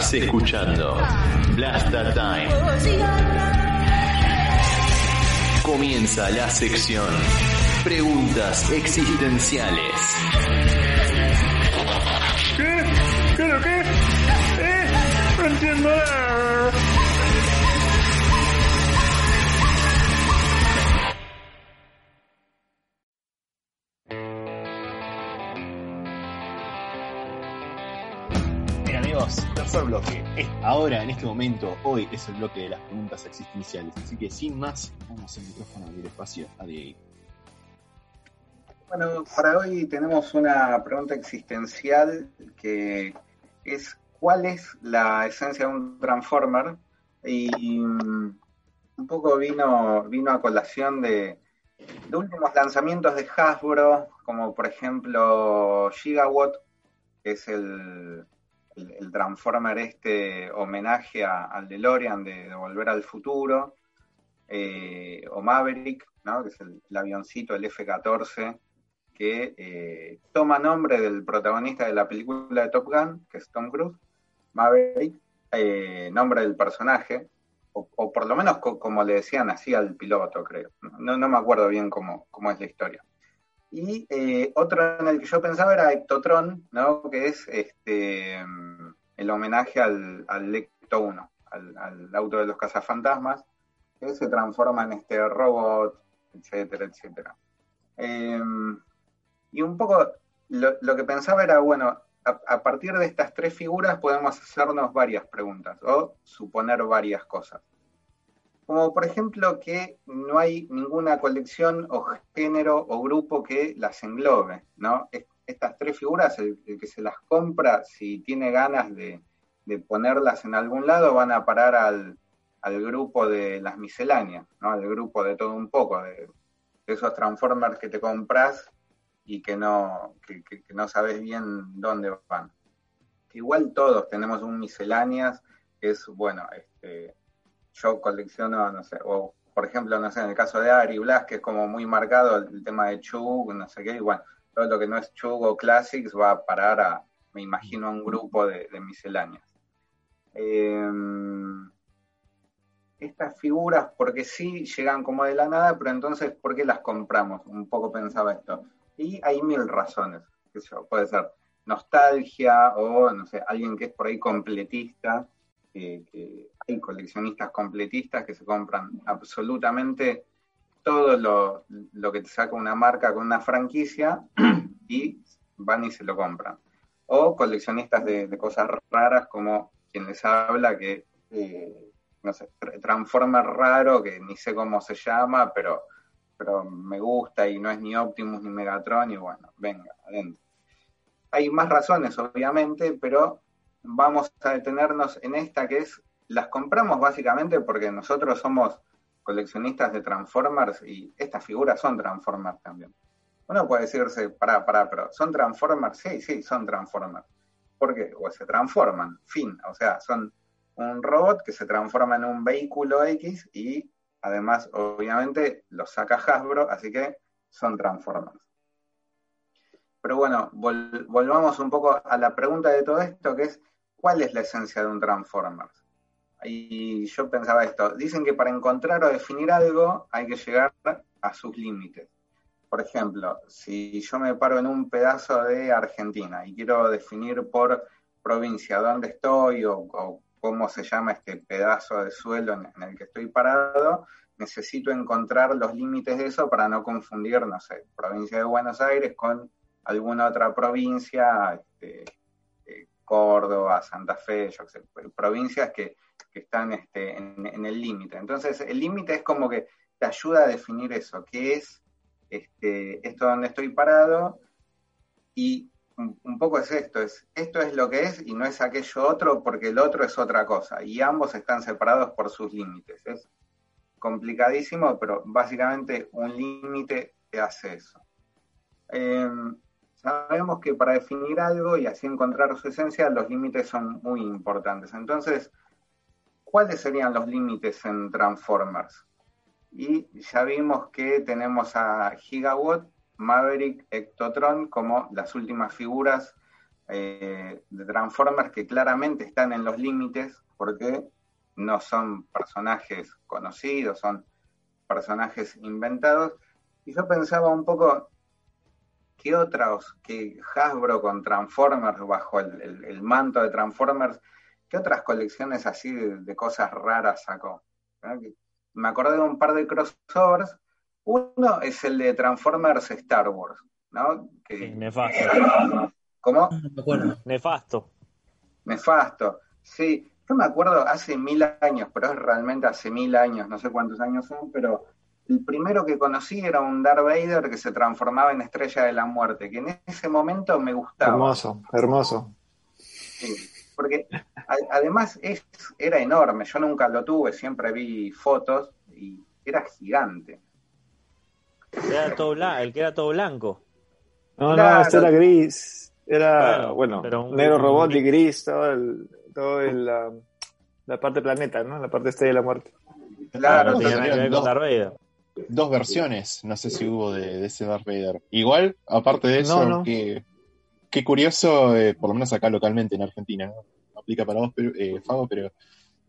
Estás escuchando Blasta Time. Comienza la sección Preguntas existenciales. ¿Qué? ¿Qué lo qué? ¿Eh? No entiendo nada. Bloque. Ahora, en este momento, hoy es el bloque de las preguntas existenciales. Así que sin más, vamos el micrófono el espacio a Diego. Bueno, para hoy tenemos una pregunta existencial que es ¿cuál es la esencia de un Transformer? Y mm, un poco vino, vino a colación de últimos lanzamientos de Hasbro, como por ejemplo Gigawatt, que es el, el, Transformer este homenaje al DeLorean de, de Volver al Futuro, eh, o Maverick, ¿no? que es el, avioncito, el F-14, que eh, toma nombre del protagonista de la película de Top Gun, que es Tom Cruise, Maverick, eh, nombre del personaje, o, por lo menos co- como le decían así al piloto, creo. No, no me acuerdo bien cómo, cómo es la historia. Y eh, otro en el que yo pensaba era Ectotron, ¿no? que es este el homenaje al, al Ecto 1, al, auto de los cazafantasmas, que se transforma en este robot, etcétera, etcétera. Eh, y un poco lo, lo que pensaba era, bueno, a partir de estas tres figuras podemos hacernos varias preguntas o suponer varias cosas. Como por ejemplo que no hay ninguna colección o género o grupo que las englobe, ¿no? Es- Estas tres figuras, el, que se las compra, si tiene ganas de, de ponerlas en algún lado, van a parar al, al grupo de las misceláneas, ¿no? Al grupo de todo un poco, de, de esos Transformers que te compras y que no, que, que- que no sabes bien dónde van. Igual todos tenemos un misceláneas que es, bueno, este, yo colecciono, no sé, o por ejemplo, no sé, en el caso de Ari Blas, que es como muy marcado el, tema de Chug, no sé qué, y bueno, todo lo que no es Chug o Classics va a parar a, me imagino, un grupo de, misceláneas. Em, estas figuras, porque sí llegan como de la nada, pero entonces, ¿por qué las compramos? Un poco pensaba esto. Y hay mil razones. qué puede ser nostalgia o, no sé, alguien que es por ahí completista, que, que hay coleccionistas completistas que se compran absolutamente todo lo, lo que te saca una marca con una franquicia *clears throat* y van y se lo compran. O coleccionistas de, cosas raras como quien les habla que eh, no sé, tr- Transformer raro, que ni sé cómo se llama, pero, pero me gusta y no es ni Optimus ni Megatron, y bueno, venga, adentro. Hay más razones, obviamente, pero vamos a detenernos en esta que es, las compramos básicamente porque nosotros somos coleccionistas de Transformers y estas figuras son Transformers también. Uno puede decirse, pará, pará, pero ¿son Transformers? Sí, sí, son Transformers. ¿Por qué? O se transforman, fin, o sea, son un robot que se transforma en un vehículo X y además, obviamente, lo saca Hasbro, así que son Transformers. Pero bueno, vol- volvamos un poco a la pregunta de todo esto, que es, ¿cuál es la esencia de un Transformers? Y yo pensaba esto, dicen que para encontrar o definir algo hay que llegar a sus límites. Por ejemplo, si yo me paro en un pedazo de Argentina y quiero definir por provincia dónde estoy o, cómo se llama este pedazo de suelo en, el que estoy parado, necesito encontrar los límites de eso para no confundir, no sé, provincia de Buenos Aires con alguna otra provincia, este, eh, Córdoba, Santa Fe, yo sé, provincias que, que están este, en, el límite. Entonces, el límite es como que te ayuda a definir eso, qué es este, esto donde estoy parado y un, poco es esto, es esto es lo que es y no es aquello otro porque el otro es otra cosa y ambos están separados por sus límites. Es complicadísimo, pero básicamente un límite te hace eso. Eh, sabemos que para definir algo y así encontrar su esencia, los límites son muy importantes. Entonces, ¿cuáles serían los límites en Transformers? Y ya vimos que tenemos a Gigawatt, Maverick, Ectotron como las últimas figuras eh, de Transformers que claramente están en los límites porque no son personajes conocidos, son personajes inventados. Y yo pensaba un poco, ¿qué otros, que Hasbro con Transformers, bajo el, manto de Transformers, qué otras colecciones así de, de cosas raras sacó? Que- Me acordé de un par de crossovers. Uno es el de Transformers Star Wars, ¿no? Que, Nefasto. ¿Cómo? Nefasto. Nefasto. Sí, yo me acuerdo hace mil años, pero es realmente hace mil años, no sé cuántos años son, pero el primero que conocí era un Darth Vader que se transformaba en Estrella de la Muerte, que en ese momento me gustaba. Hermoso, hermoso. Sí, porque además es, era enorme, yo nunca lo tuve, siempre vi fotos y era gigante. Era todo blanco, el que era todo blanco. No, Claro. no, este era gris. Era, Bueno, bueno, pero un- negro robot y gris. todo el, todo el, la, la parte planeta, ¿no? La parte este de la muerte. Claro, con dos- Darth Vader. Dos versiones, no sé si hubo de, de ese Darth Vader. Igual, aparte de eso, No, no. que qué curioso, eh, por lo menos acá localmente en Argentina, ¿no? Aplica para vos, pero, eh, Fabo, pero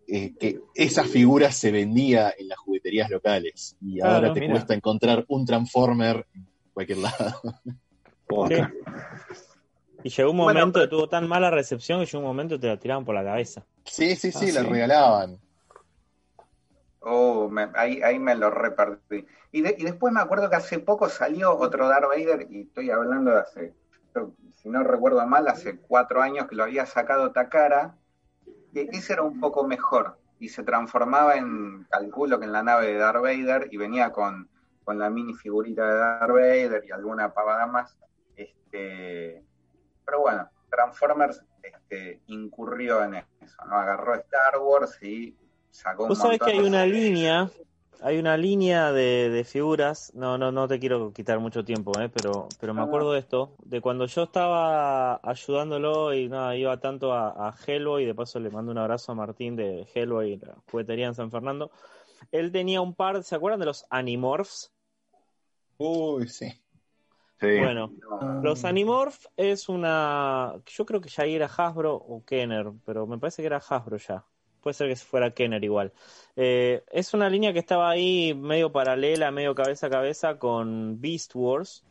eh, que esa figura se vendía en las jugueterías locales y Claro, ahora te mira. cuesta encontrar un Transformer en cualquier lado. Sí. Y llegó un Bueno, momento pero- que tuvo tan mala recepción que llegó un momento que te la tiraban por la cabeza. Sí, sí, sí, Ah, la sí. regalaban. Oh, me- ahí, ahí me lo repartí. Y, de- y después me acuerdo que hace poco salió otro Darth Vader, y estoy hablando de hace, si no recuerdo mal, hace cuatro años que lo había sacado Takara, que ese era un poco mejor, y se transformaba en, calculo que en la nave de Darth Vader, y venía con, con la mini figurita de Darth Vader y alguna pavada más. Este, pero bueno, Transformers este, incurrió en eso, ¿no? Agarró Star Wars y sacó un Vos sabés montón que hay una línea hay una línea de, de figuras, no, no, no te quiero quitar mucho tiempo, eh, pero, pero me acuerdo de esto, de cuando yo estaba ayudándolo y nada, iba tanto a, a Hellboy, de paso le mando un abrazo a Martín de Hellboy, la juguetería en San Fernando. Él tenía un par, ¿se acuerdan de los Animorphs? Uy, sí. Sí. Bueno, los Animorph es una. Yo creo que ya ahí era Hasbro o Kenner, pero me parece que era Hasbro ya. Puede ser que fuera Kenner igual. Eh, es una línea que estaba ahí medio paralela, medio cabeza a cabeza con Beast Wars,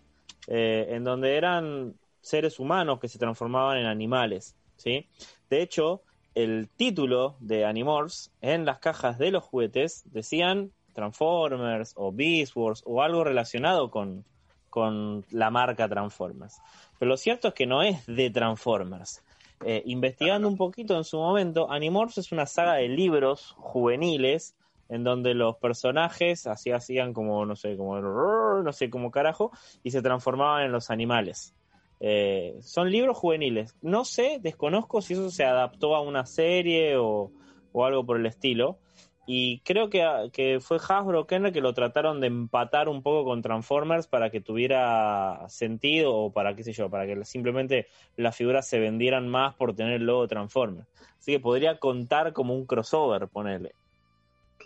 eh, en donde eran seres humanos que se transformaban en animales. ¿sí? De hecho, el título de Animorphs en las cajas de los juguetes decían Transformers o Beast Wars o algo relacionado con, con la marca Transformers. Pero lo cierto es que no es de Transformers. Eh, investigando un poquito en su momento, Animorphs es una saga de libros juveniles en donde los personajes así hacían como, no sé, como no sé, como carajo, y se transformaban en los animales. Eh, son libros juveniles. No sé, desconozco si eso se adaptó a una serie o, o algo por el estilo. Y creo que, que fue Hasbro Kenner que lo trataron de empatar un poco con Transformers para que tuviera sentido o para qué sé yo, para que simplemente las figuras se vendieran más por tener el logo de Transformers. Así que podría contar como un crossover, ponerle.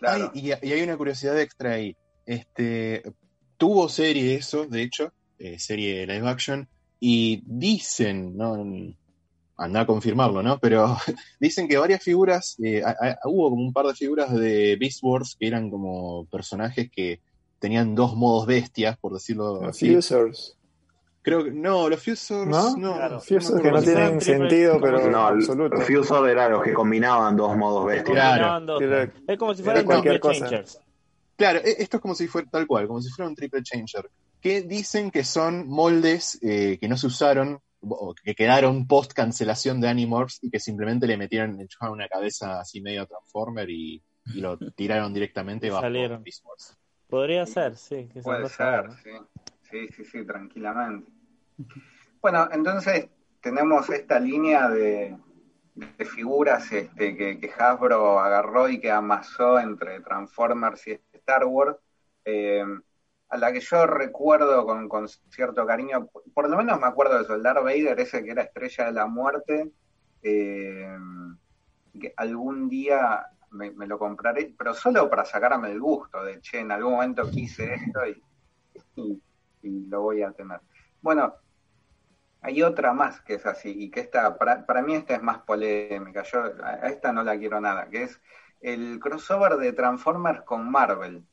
Ay, y, y hay una curiosidad extra ahí. Este, tuvo serie eso, de hecho, eh, serie live action, y dicen, no, anda a confirmarlo, ¿no? Pero *laughs* dicen que varias figuras, eh, a- a- hubo como un par de figuras de Beast Wars que eran como personajes que tenían dos modos bestias, por decirlo Los así. Fusers. Creo que no, los Fusers ¿No? no. Claro, Fusers que no tienen triple- sentido, pero No, absoluto. los Fusor eran los que combinaban dos modos bestias. Dos. Es como si fueran cualquier triple cosa. changers. Claro, e- esto es como si fuera tal cual, como si fuera un triple changer. Que dicen que son moldes eh, que no se usaron o que quedaron post cancelación de Animorphs y que simplemente le metieron enchufaron una cabeza así medio Transformer y, y lo *laughs* tiraron directamente bajo Salieron. Beast Wars. Podría ser, sí. que se Puede ser, saber. sí. Sí, sí, sí, tranquilamente. Bueno, entonces tenemos esta línea de, de figuras este, que, que Hasbro agarró y que amasó entre Transformers y Star Wars, eh, a la que yo recuerdo con, con cierto cariño, por lo menos me acuerdo de Darth Vader, ese que era Estrella de la Muerte, eh, que algún día me, lo compraré, pero solo para sacarme el gusto de, che, en algún momento quise esto y, y, y lo voy a tener. Bueno, hay otra más que es así, y que esta, para, para mí esta es más polémica, yo a esta no la quiero nada, que es el crossover de Transformers con Marvel.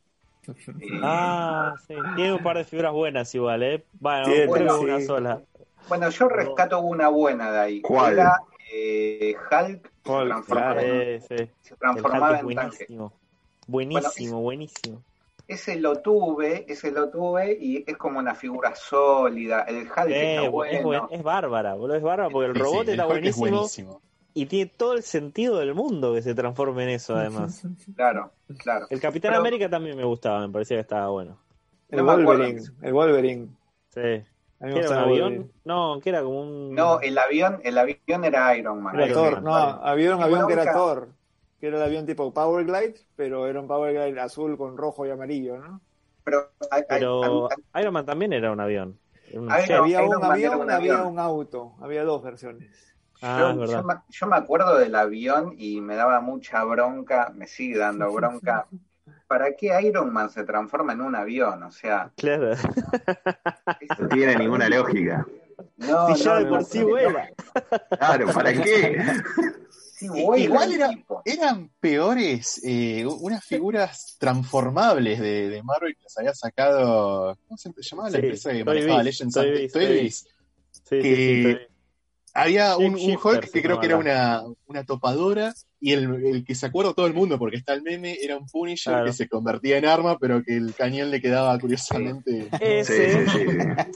Ah, sí. Tiene un par de figuras buenas igual, ¿eh? Bueno, Tiene, sí. sola. Bueno, yo rescato una buena de ahí. ¿Cuál? Era eh, Hulk, se transformaba, claro. en, Sí, se transformaba en tanque. buenísimo. Buenísimo, buenísimo. Ese lo tuve, ese lo tuve y es como una figura sólida. El Hulk Eh, está es, bueno. buen- es bárbara, boludo, es bárbara porque el Sí, robot sí, está el es buenísimo. Y tiene todo el sentido del mundo que se transforme en eso, además. Claro, claro. El Capitán Pero- América también me gustaba, me parecía que estaba bueno. El. Wolverine. El Wolverine. Sí. A mí me ¿Qué era un avión? Wolverine. No, que era como un... No, el avión, el avión era Iron Man. Era Iron Thor. Man, No, vale. había un avión que era. Thor. Que era el avión tipo Power Glide, pero era un Power Glide azul con rojo y amarillo, ¿no? Pero, Pero hay- Iron Man también era un avión. Era un Iron- había Iron un avión, un había avión. un auto. Había dos versiones. Ah, yo, verdad. yo me, yo me acuerdo del avión y me daba mucha bronca, me sigue dando bronca. ¿Para qué Iron Man se transforma en un avión? O sea, Claro. No tiene ninguna lógica. no, si ya no, de no por sí vuela. Claro, ¿para qué? Sí, Igual era- eran peores eh, unas figuras transformables de, de Marvel que les había sacado. ¿Cómo se llamaba la Sí, empresa que Toy manejaba Legends Toy antes? Biz, Toy Toy Biz. Sí, Que- Había un, un Hulk que creo que era una, una topadora y el, el que se acuerda todo el mundo, porque está el meme, era un Punisher Claro. que se convertía en arma, pero que el cañón le quedaba curiosamente. Sí, Ese, sí, sí.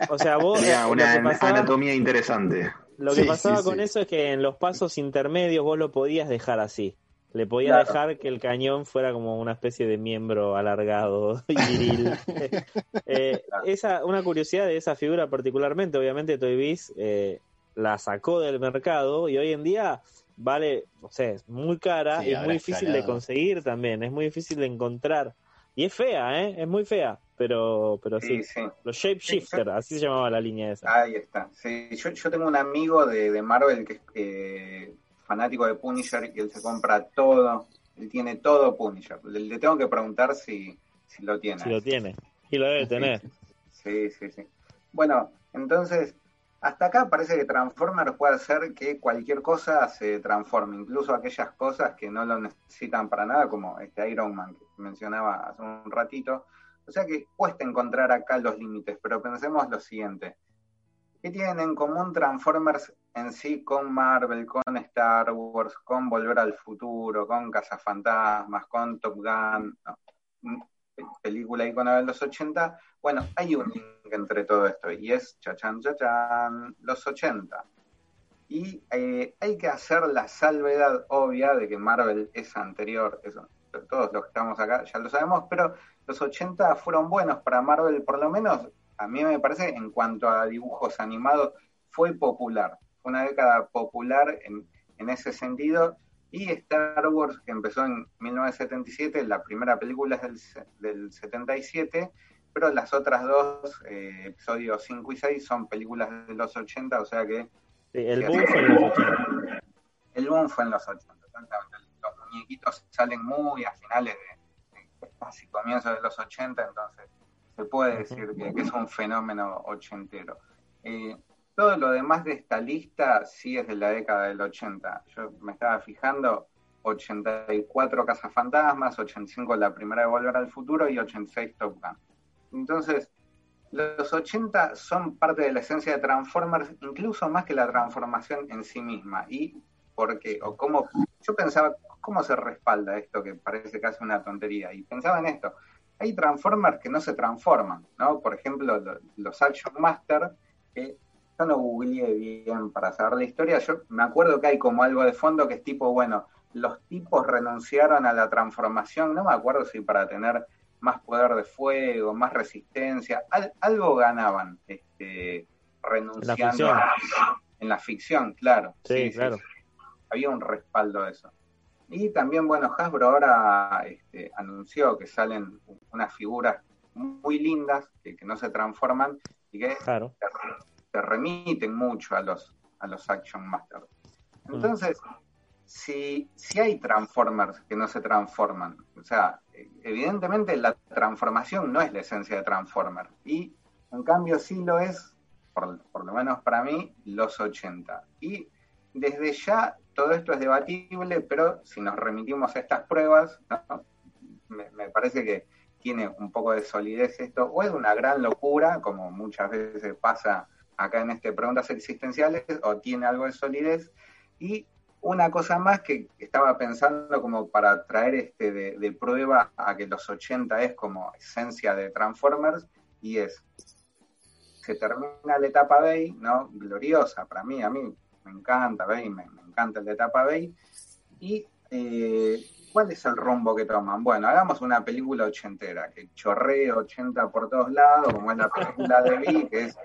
o sea, vos Tenía eh, una pasaba, anatomía interesante. lo que Sí, pasaba sí, con sí. eso es que en los pasos intermedios vos lo podías dejar así. Le podías Claro. dejar que el cañón fuera como una especie de miembro alargado *laughs* y viril. *laughs* Eh, esa, una curiosidad de esa figura particularmente, obviamente Toy Biz eh, la sacó del mercado y hoy en día vale, o sea, es muy cara Sí, y es muy difícil de conseguir también, es muy difícil de encontrar Y es fea, ¿eh? Es muy fea, pero, pero sí. Sí, sí. Los Shapeshifter, así se llamaba la línea esa. Ahí está. Sí, yo, yo tengo un amigo de, de Marvel que es eh, fanático de Punisher y él se compra todo. Él tiene todo Punisher. Le, le tengo que preguntar si, si lo tiene. Si lo tiene. Y lo debe tener. Sí, sí, sí. Bueno, entonces, hasta acá parece que Transformers puede hacer que cualquier cosa se transforme, incluso aquellas cosas que no lo necesitan para nada, como este Iron Man que mencionaba hace un ratito. O sea que cuesta encontrar acá los límites, pero pensemos lo siguiente. ¿Qué tienen en común Transformers en sí con Marvel, con Star Wars, con Volver al Futuro, con Cazafantasmas, con Top Gun? No, película ícono de los 80. Bueno, hay un link entre todo esto y es chachan chachan, los 80. Y eh, hay que hacer la salvedad obvia de que Marvel es anterior, eso todos los que estamos acá ya lo sabemos, pero los 80 fueron buenos para Marvel, por lo menos a mí me parece en cuanto a dibujos animados, fue popular, fue una década popular en, en ese sentido. Y Star Wars, que empezó en 1977, la primera película es del, del 77, pero las otras dos, eh, episodios 5 y 6, son películas de los 80, o sea que... Sí, el boom fue en los 80. El boom fue en los 80, exactamente. Los muñequitos salen muy a finales de, de casi comienzos de los 80, entonces se puede decir que, que es un fenómeno ochentero. Eh, todo lo demás de esta lista sí es de la década del 80. Yo me estaba fijando, 84 Cazafantasmas, 85 la primera de Volver al Futuro y 86 Top Gun. Entonces, los 80 son parte de la esencia de Transformers, incluso más que la transformación en sí misma. ¿Y por qué? O cómo, yo pensaba, ¿cómo se respalda esto que parece casi una tontería? Y pensaba en esto. Hay Transformers que no se transforman, ¿no? Por ejemplo, lo- los Action Master, que yo no googleé bien para saber la historia, yo me acuerdo que hay como algo de fondo que es tipo, bueno, los tipos renunciaron a la transformación, no me acuerdo si para tener más poder de fuego, más resistencia, al- algo ganaban este, renunciando ficción. a- en la ficción, claro. Sí, claro. Había un respaldo de eso. Y también, bueno, Hasbro ahora este, anunció que salen unas figuras muy lindas que, que no se transforman y que Claro. te, te remiten mucho a los, a los Action Masters. Entonces, si, si hay Transformers que no se transforman, o sea, evidentemente la transformación no es la esencia de Transformers, y en cambio sí lo es, por, por lo menos para mí, los 80. Y desde ya todo esto es debatible, pero si nos remitimos a estas pruebas, me parece que tiene un poco de solidez esto, o es una gran locura, como muchas veces pasa acá en este Preguntas Existenciales, o tiene algo de solidez. Y una cosa más que estaba pensando como para traer este de, prueba a que los 80 es como esencia de Transformers, y es, se termina la etapa Bay, ¿no? Gloriosa para mí, a mí me encanta Bay, me, me encanta la etapa Bay, y eh, ¿cuál es el rumbo que toman? Bueno, hagamos una película ochentera, que chorree 80 por todos lados, como es la película de Vi, que es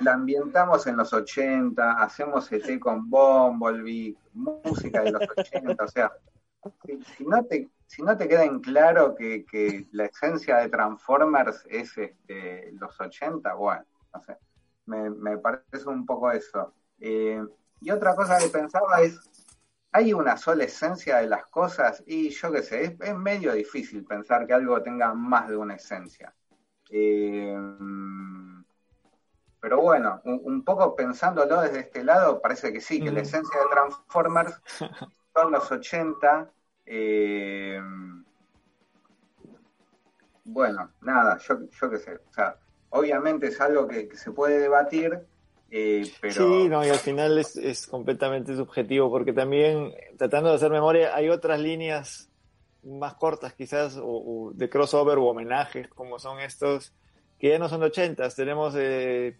la ambientamos en los 80, hacemos ET con Bumblebee, música de los 80, o sea, si, no te si no te queda en claro que, que la esencia de Transformers es este, los 80, bueno, no sé, me, me parece un poco eso. Eh, y otra cosa que pensaba es, ¿hay una sola esencia de las cosas? Y yo qué sé, es, es medio difícil pensar que algo tenga más de una esencia. Eh, pero bueno, un, un, poco pensándolo desde este lado, parece que sí, que la esencia de Transformers son los 80. Eh, bueno, nada, yo, yo qué sé. O sea, obviamente es algo que, que se puede debatir, eh, pero... Sí, no, y al final es, es completamente subjetivo, porque también, tratando de hacer memoria, hay otras líneas más cortas quizás, o, o de crossover o homenajes, como son estos, que ya no son de 80. Tenemos eh,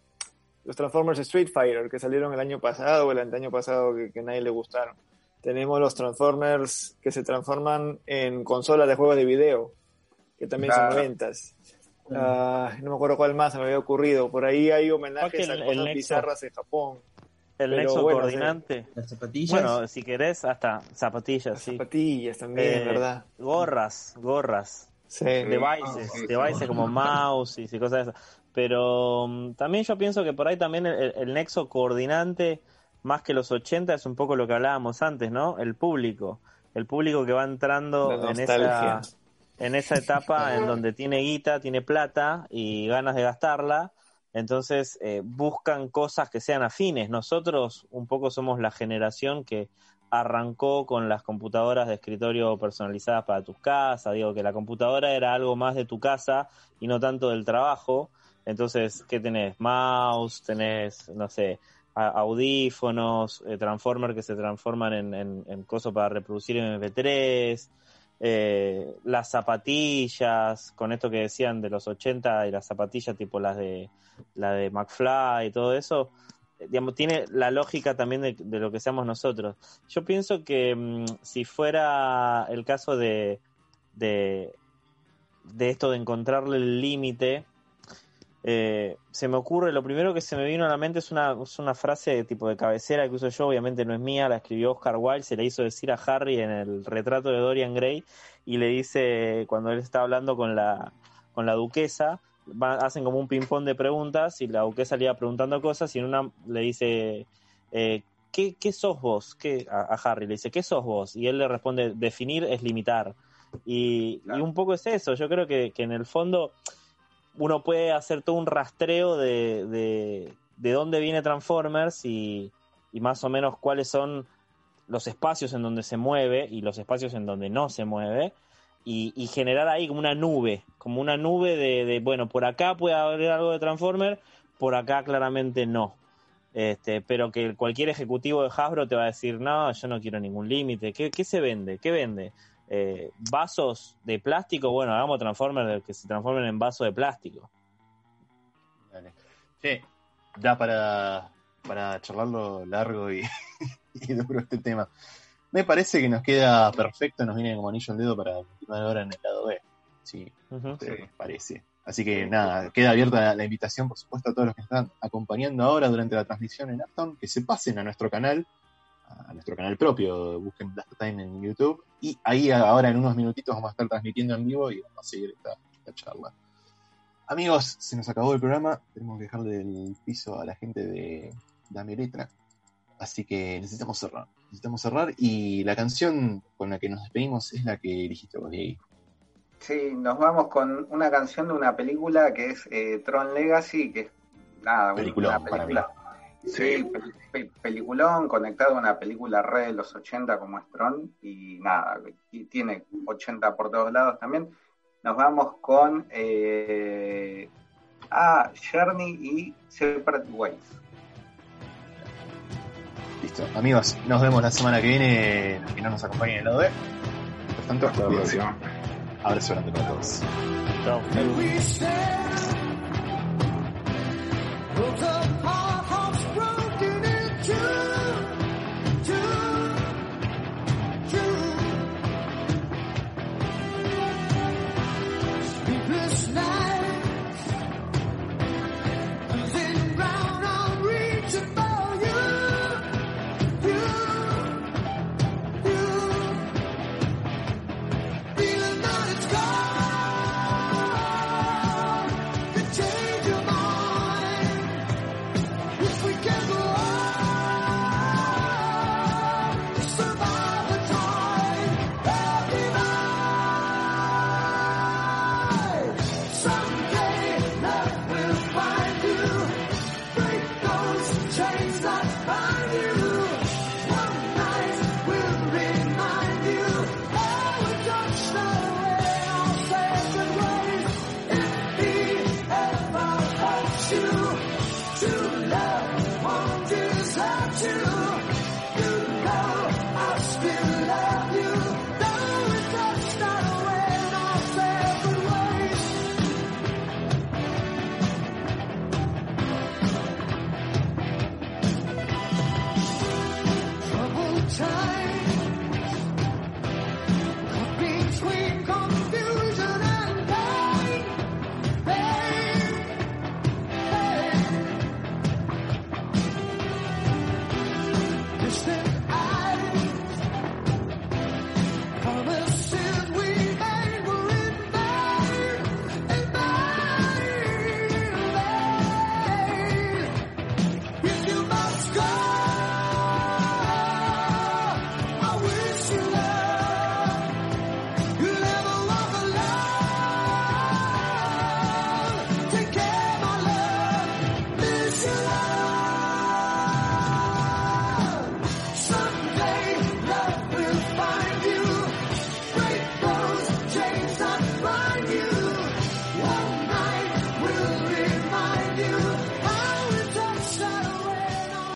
los Transformers Street Fighter, que salieron el año pasado o el año pasado, que, que a nadie le gustaron. Tenemos los Transformers que se transforman en consolas de juegos de video, que también Claro. son noventas. Ah, no me acuerdo cuál más se me había ocurrido. Por ahí hay homenajes el- a el cosas nexo. bizarras en Japón. El Pero nexo bueno, coordinante. Las zapatillas. Bueno, si querés, hasta zapatillas, sí. Zapatillas también, Eh, ¿verdad? Gorras, gorras. devices, devices como *laughs* mouse y cosas de esas. Pero um, también yo pienso que por ahí también el, el, nexo coordinante, más que los 80, es un poco lo que hablábamos antes, ¿no? El público. El público que va entrando en esa, en esa etapa *laughs* en donde tiene guita, tiene plata y ganas de gastarla. Entonces eh, buscan cosas que sean afines. Nosotros un poco somos la generación que arrancó con las computadoras de escritorio personalizadas para tus casas. Digo que la computadora era algo más de tu casa y no tanto del trabajo. Entonces, ¿qué tenés? Mouse, tenés, no sé, audífonos, eh, transformer que se transforman en, en, cosas para reproducir MP3, eh, las zapatillas, con esto que decían de los 80 y las zapatillas tipo las de la de McFly y todo eso, eh, digamos, tiene la lógica también de, lo que seamos nosotros. Yo pienso que mm, si fuera el caso de, de, de esto de encontrarle el límite, eh, se me ocurre, lo primero que se me vino a la mente es una, es una frase tipo de cabecera que uso yo, obviamente no es mía, la escribió Oscar Wilde, se la hizo decir a Harry en el retrato de Dorian Gray y le dice, cuando él está hablando con la, con la duquesa, hacen como un ping-pong de preguntas y la duquesa le iba preguntando cosas y en una le dice, eh, ¿qué, ¿qué, sos vos? ¿Qué? A, Harry le dice, ¿qué sos vos? Y él le responde, definir es limitar. Y, y un poco es eso, yo creo que, que en el fondo uno puede hacer todo un rastreo de, de, dónde viene Transformers y, más o menos cuáles son los espacios en donde se mueve y los espacios en donde no se mueve y, generar ahí como una nube, como una nube de, bueno, por acá puede haber algo de Transformers, por acá claramente no. Este, pero que cualquier ejecutivo de Hasbro te va a decir, no, yo no quiero ningún límite. ¿Qué, ¿Qué, se vende? ¿Qué vende? Eh, vasos de plástico, bueno, hagamos Transformers que se transformen en vasos de plástico. Dale. Sí, da para, para charlarlo largo y, *laughs* y duro este tema. Me parece que nos queda perfecto, nos viene como anillo al dedo para continuar ahora en el lado B. Sí, parece. Así que nada, queda abierta la invitación, por supuesto, a todos los que están acompañando ahora durante la transmisión en Afton, que se pasen a nuestro canal a nuestro canal propio, busquen Blast Time en YouTube. Y ahí ahora en unos minutitos vamos a estar transmitiendo en vivo y vamos a seguir esta, charla. Amigos, se nos acabó el programa. Tenemos que dejarle el piso a la gente de Dame Letra. Así que necesitamos cerrar. Necesitamos cerrar y la canción con la que nos despedimos es la que elegiste vos, Diego. Sí, nos vamos con una canción de una película que es eh, Tron Legacy, que es nada, una película Sí, peliculón conectado a una película red de los 80 como es Tron y nada, y tiene 80 por todos lados también. Nos vamos con eh, a Journey y Separate Ways. Listo, amigos, nos vemos la semana que viene, que no nos acompañen en el lado B. Por tanto, hasta la próxima. Abrazo grande para todos. Chao.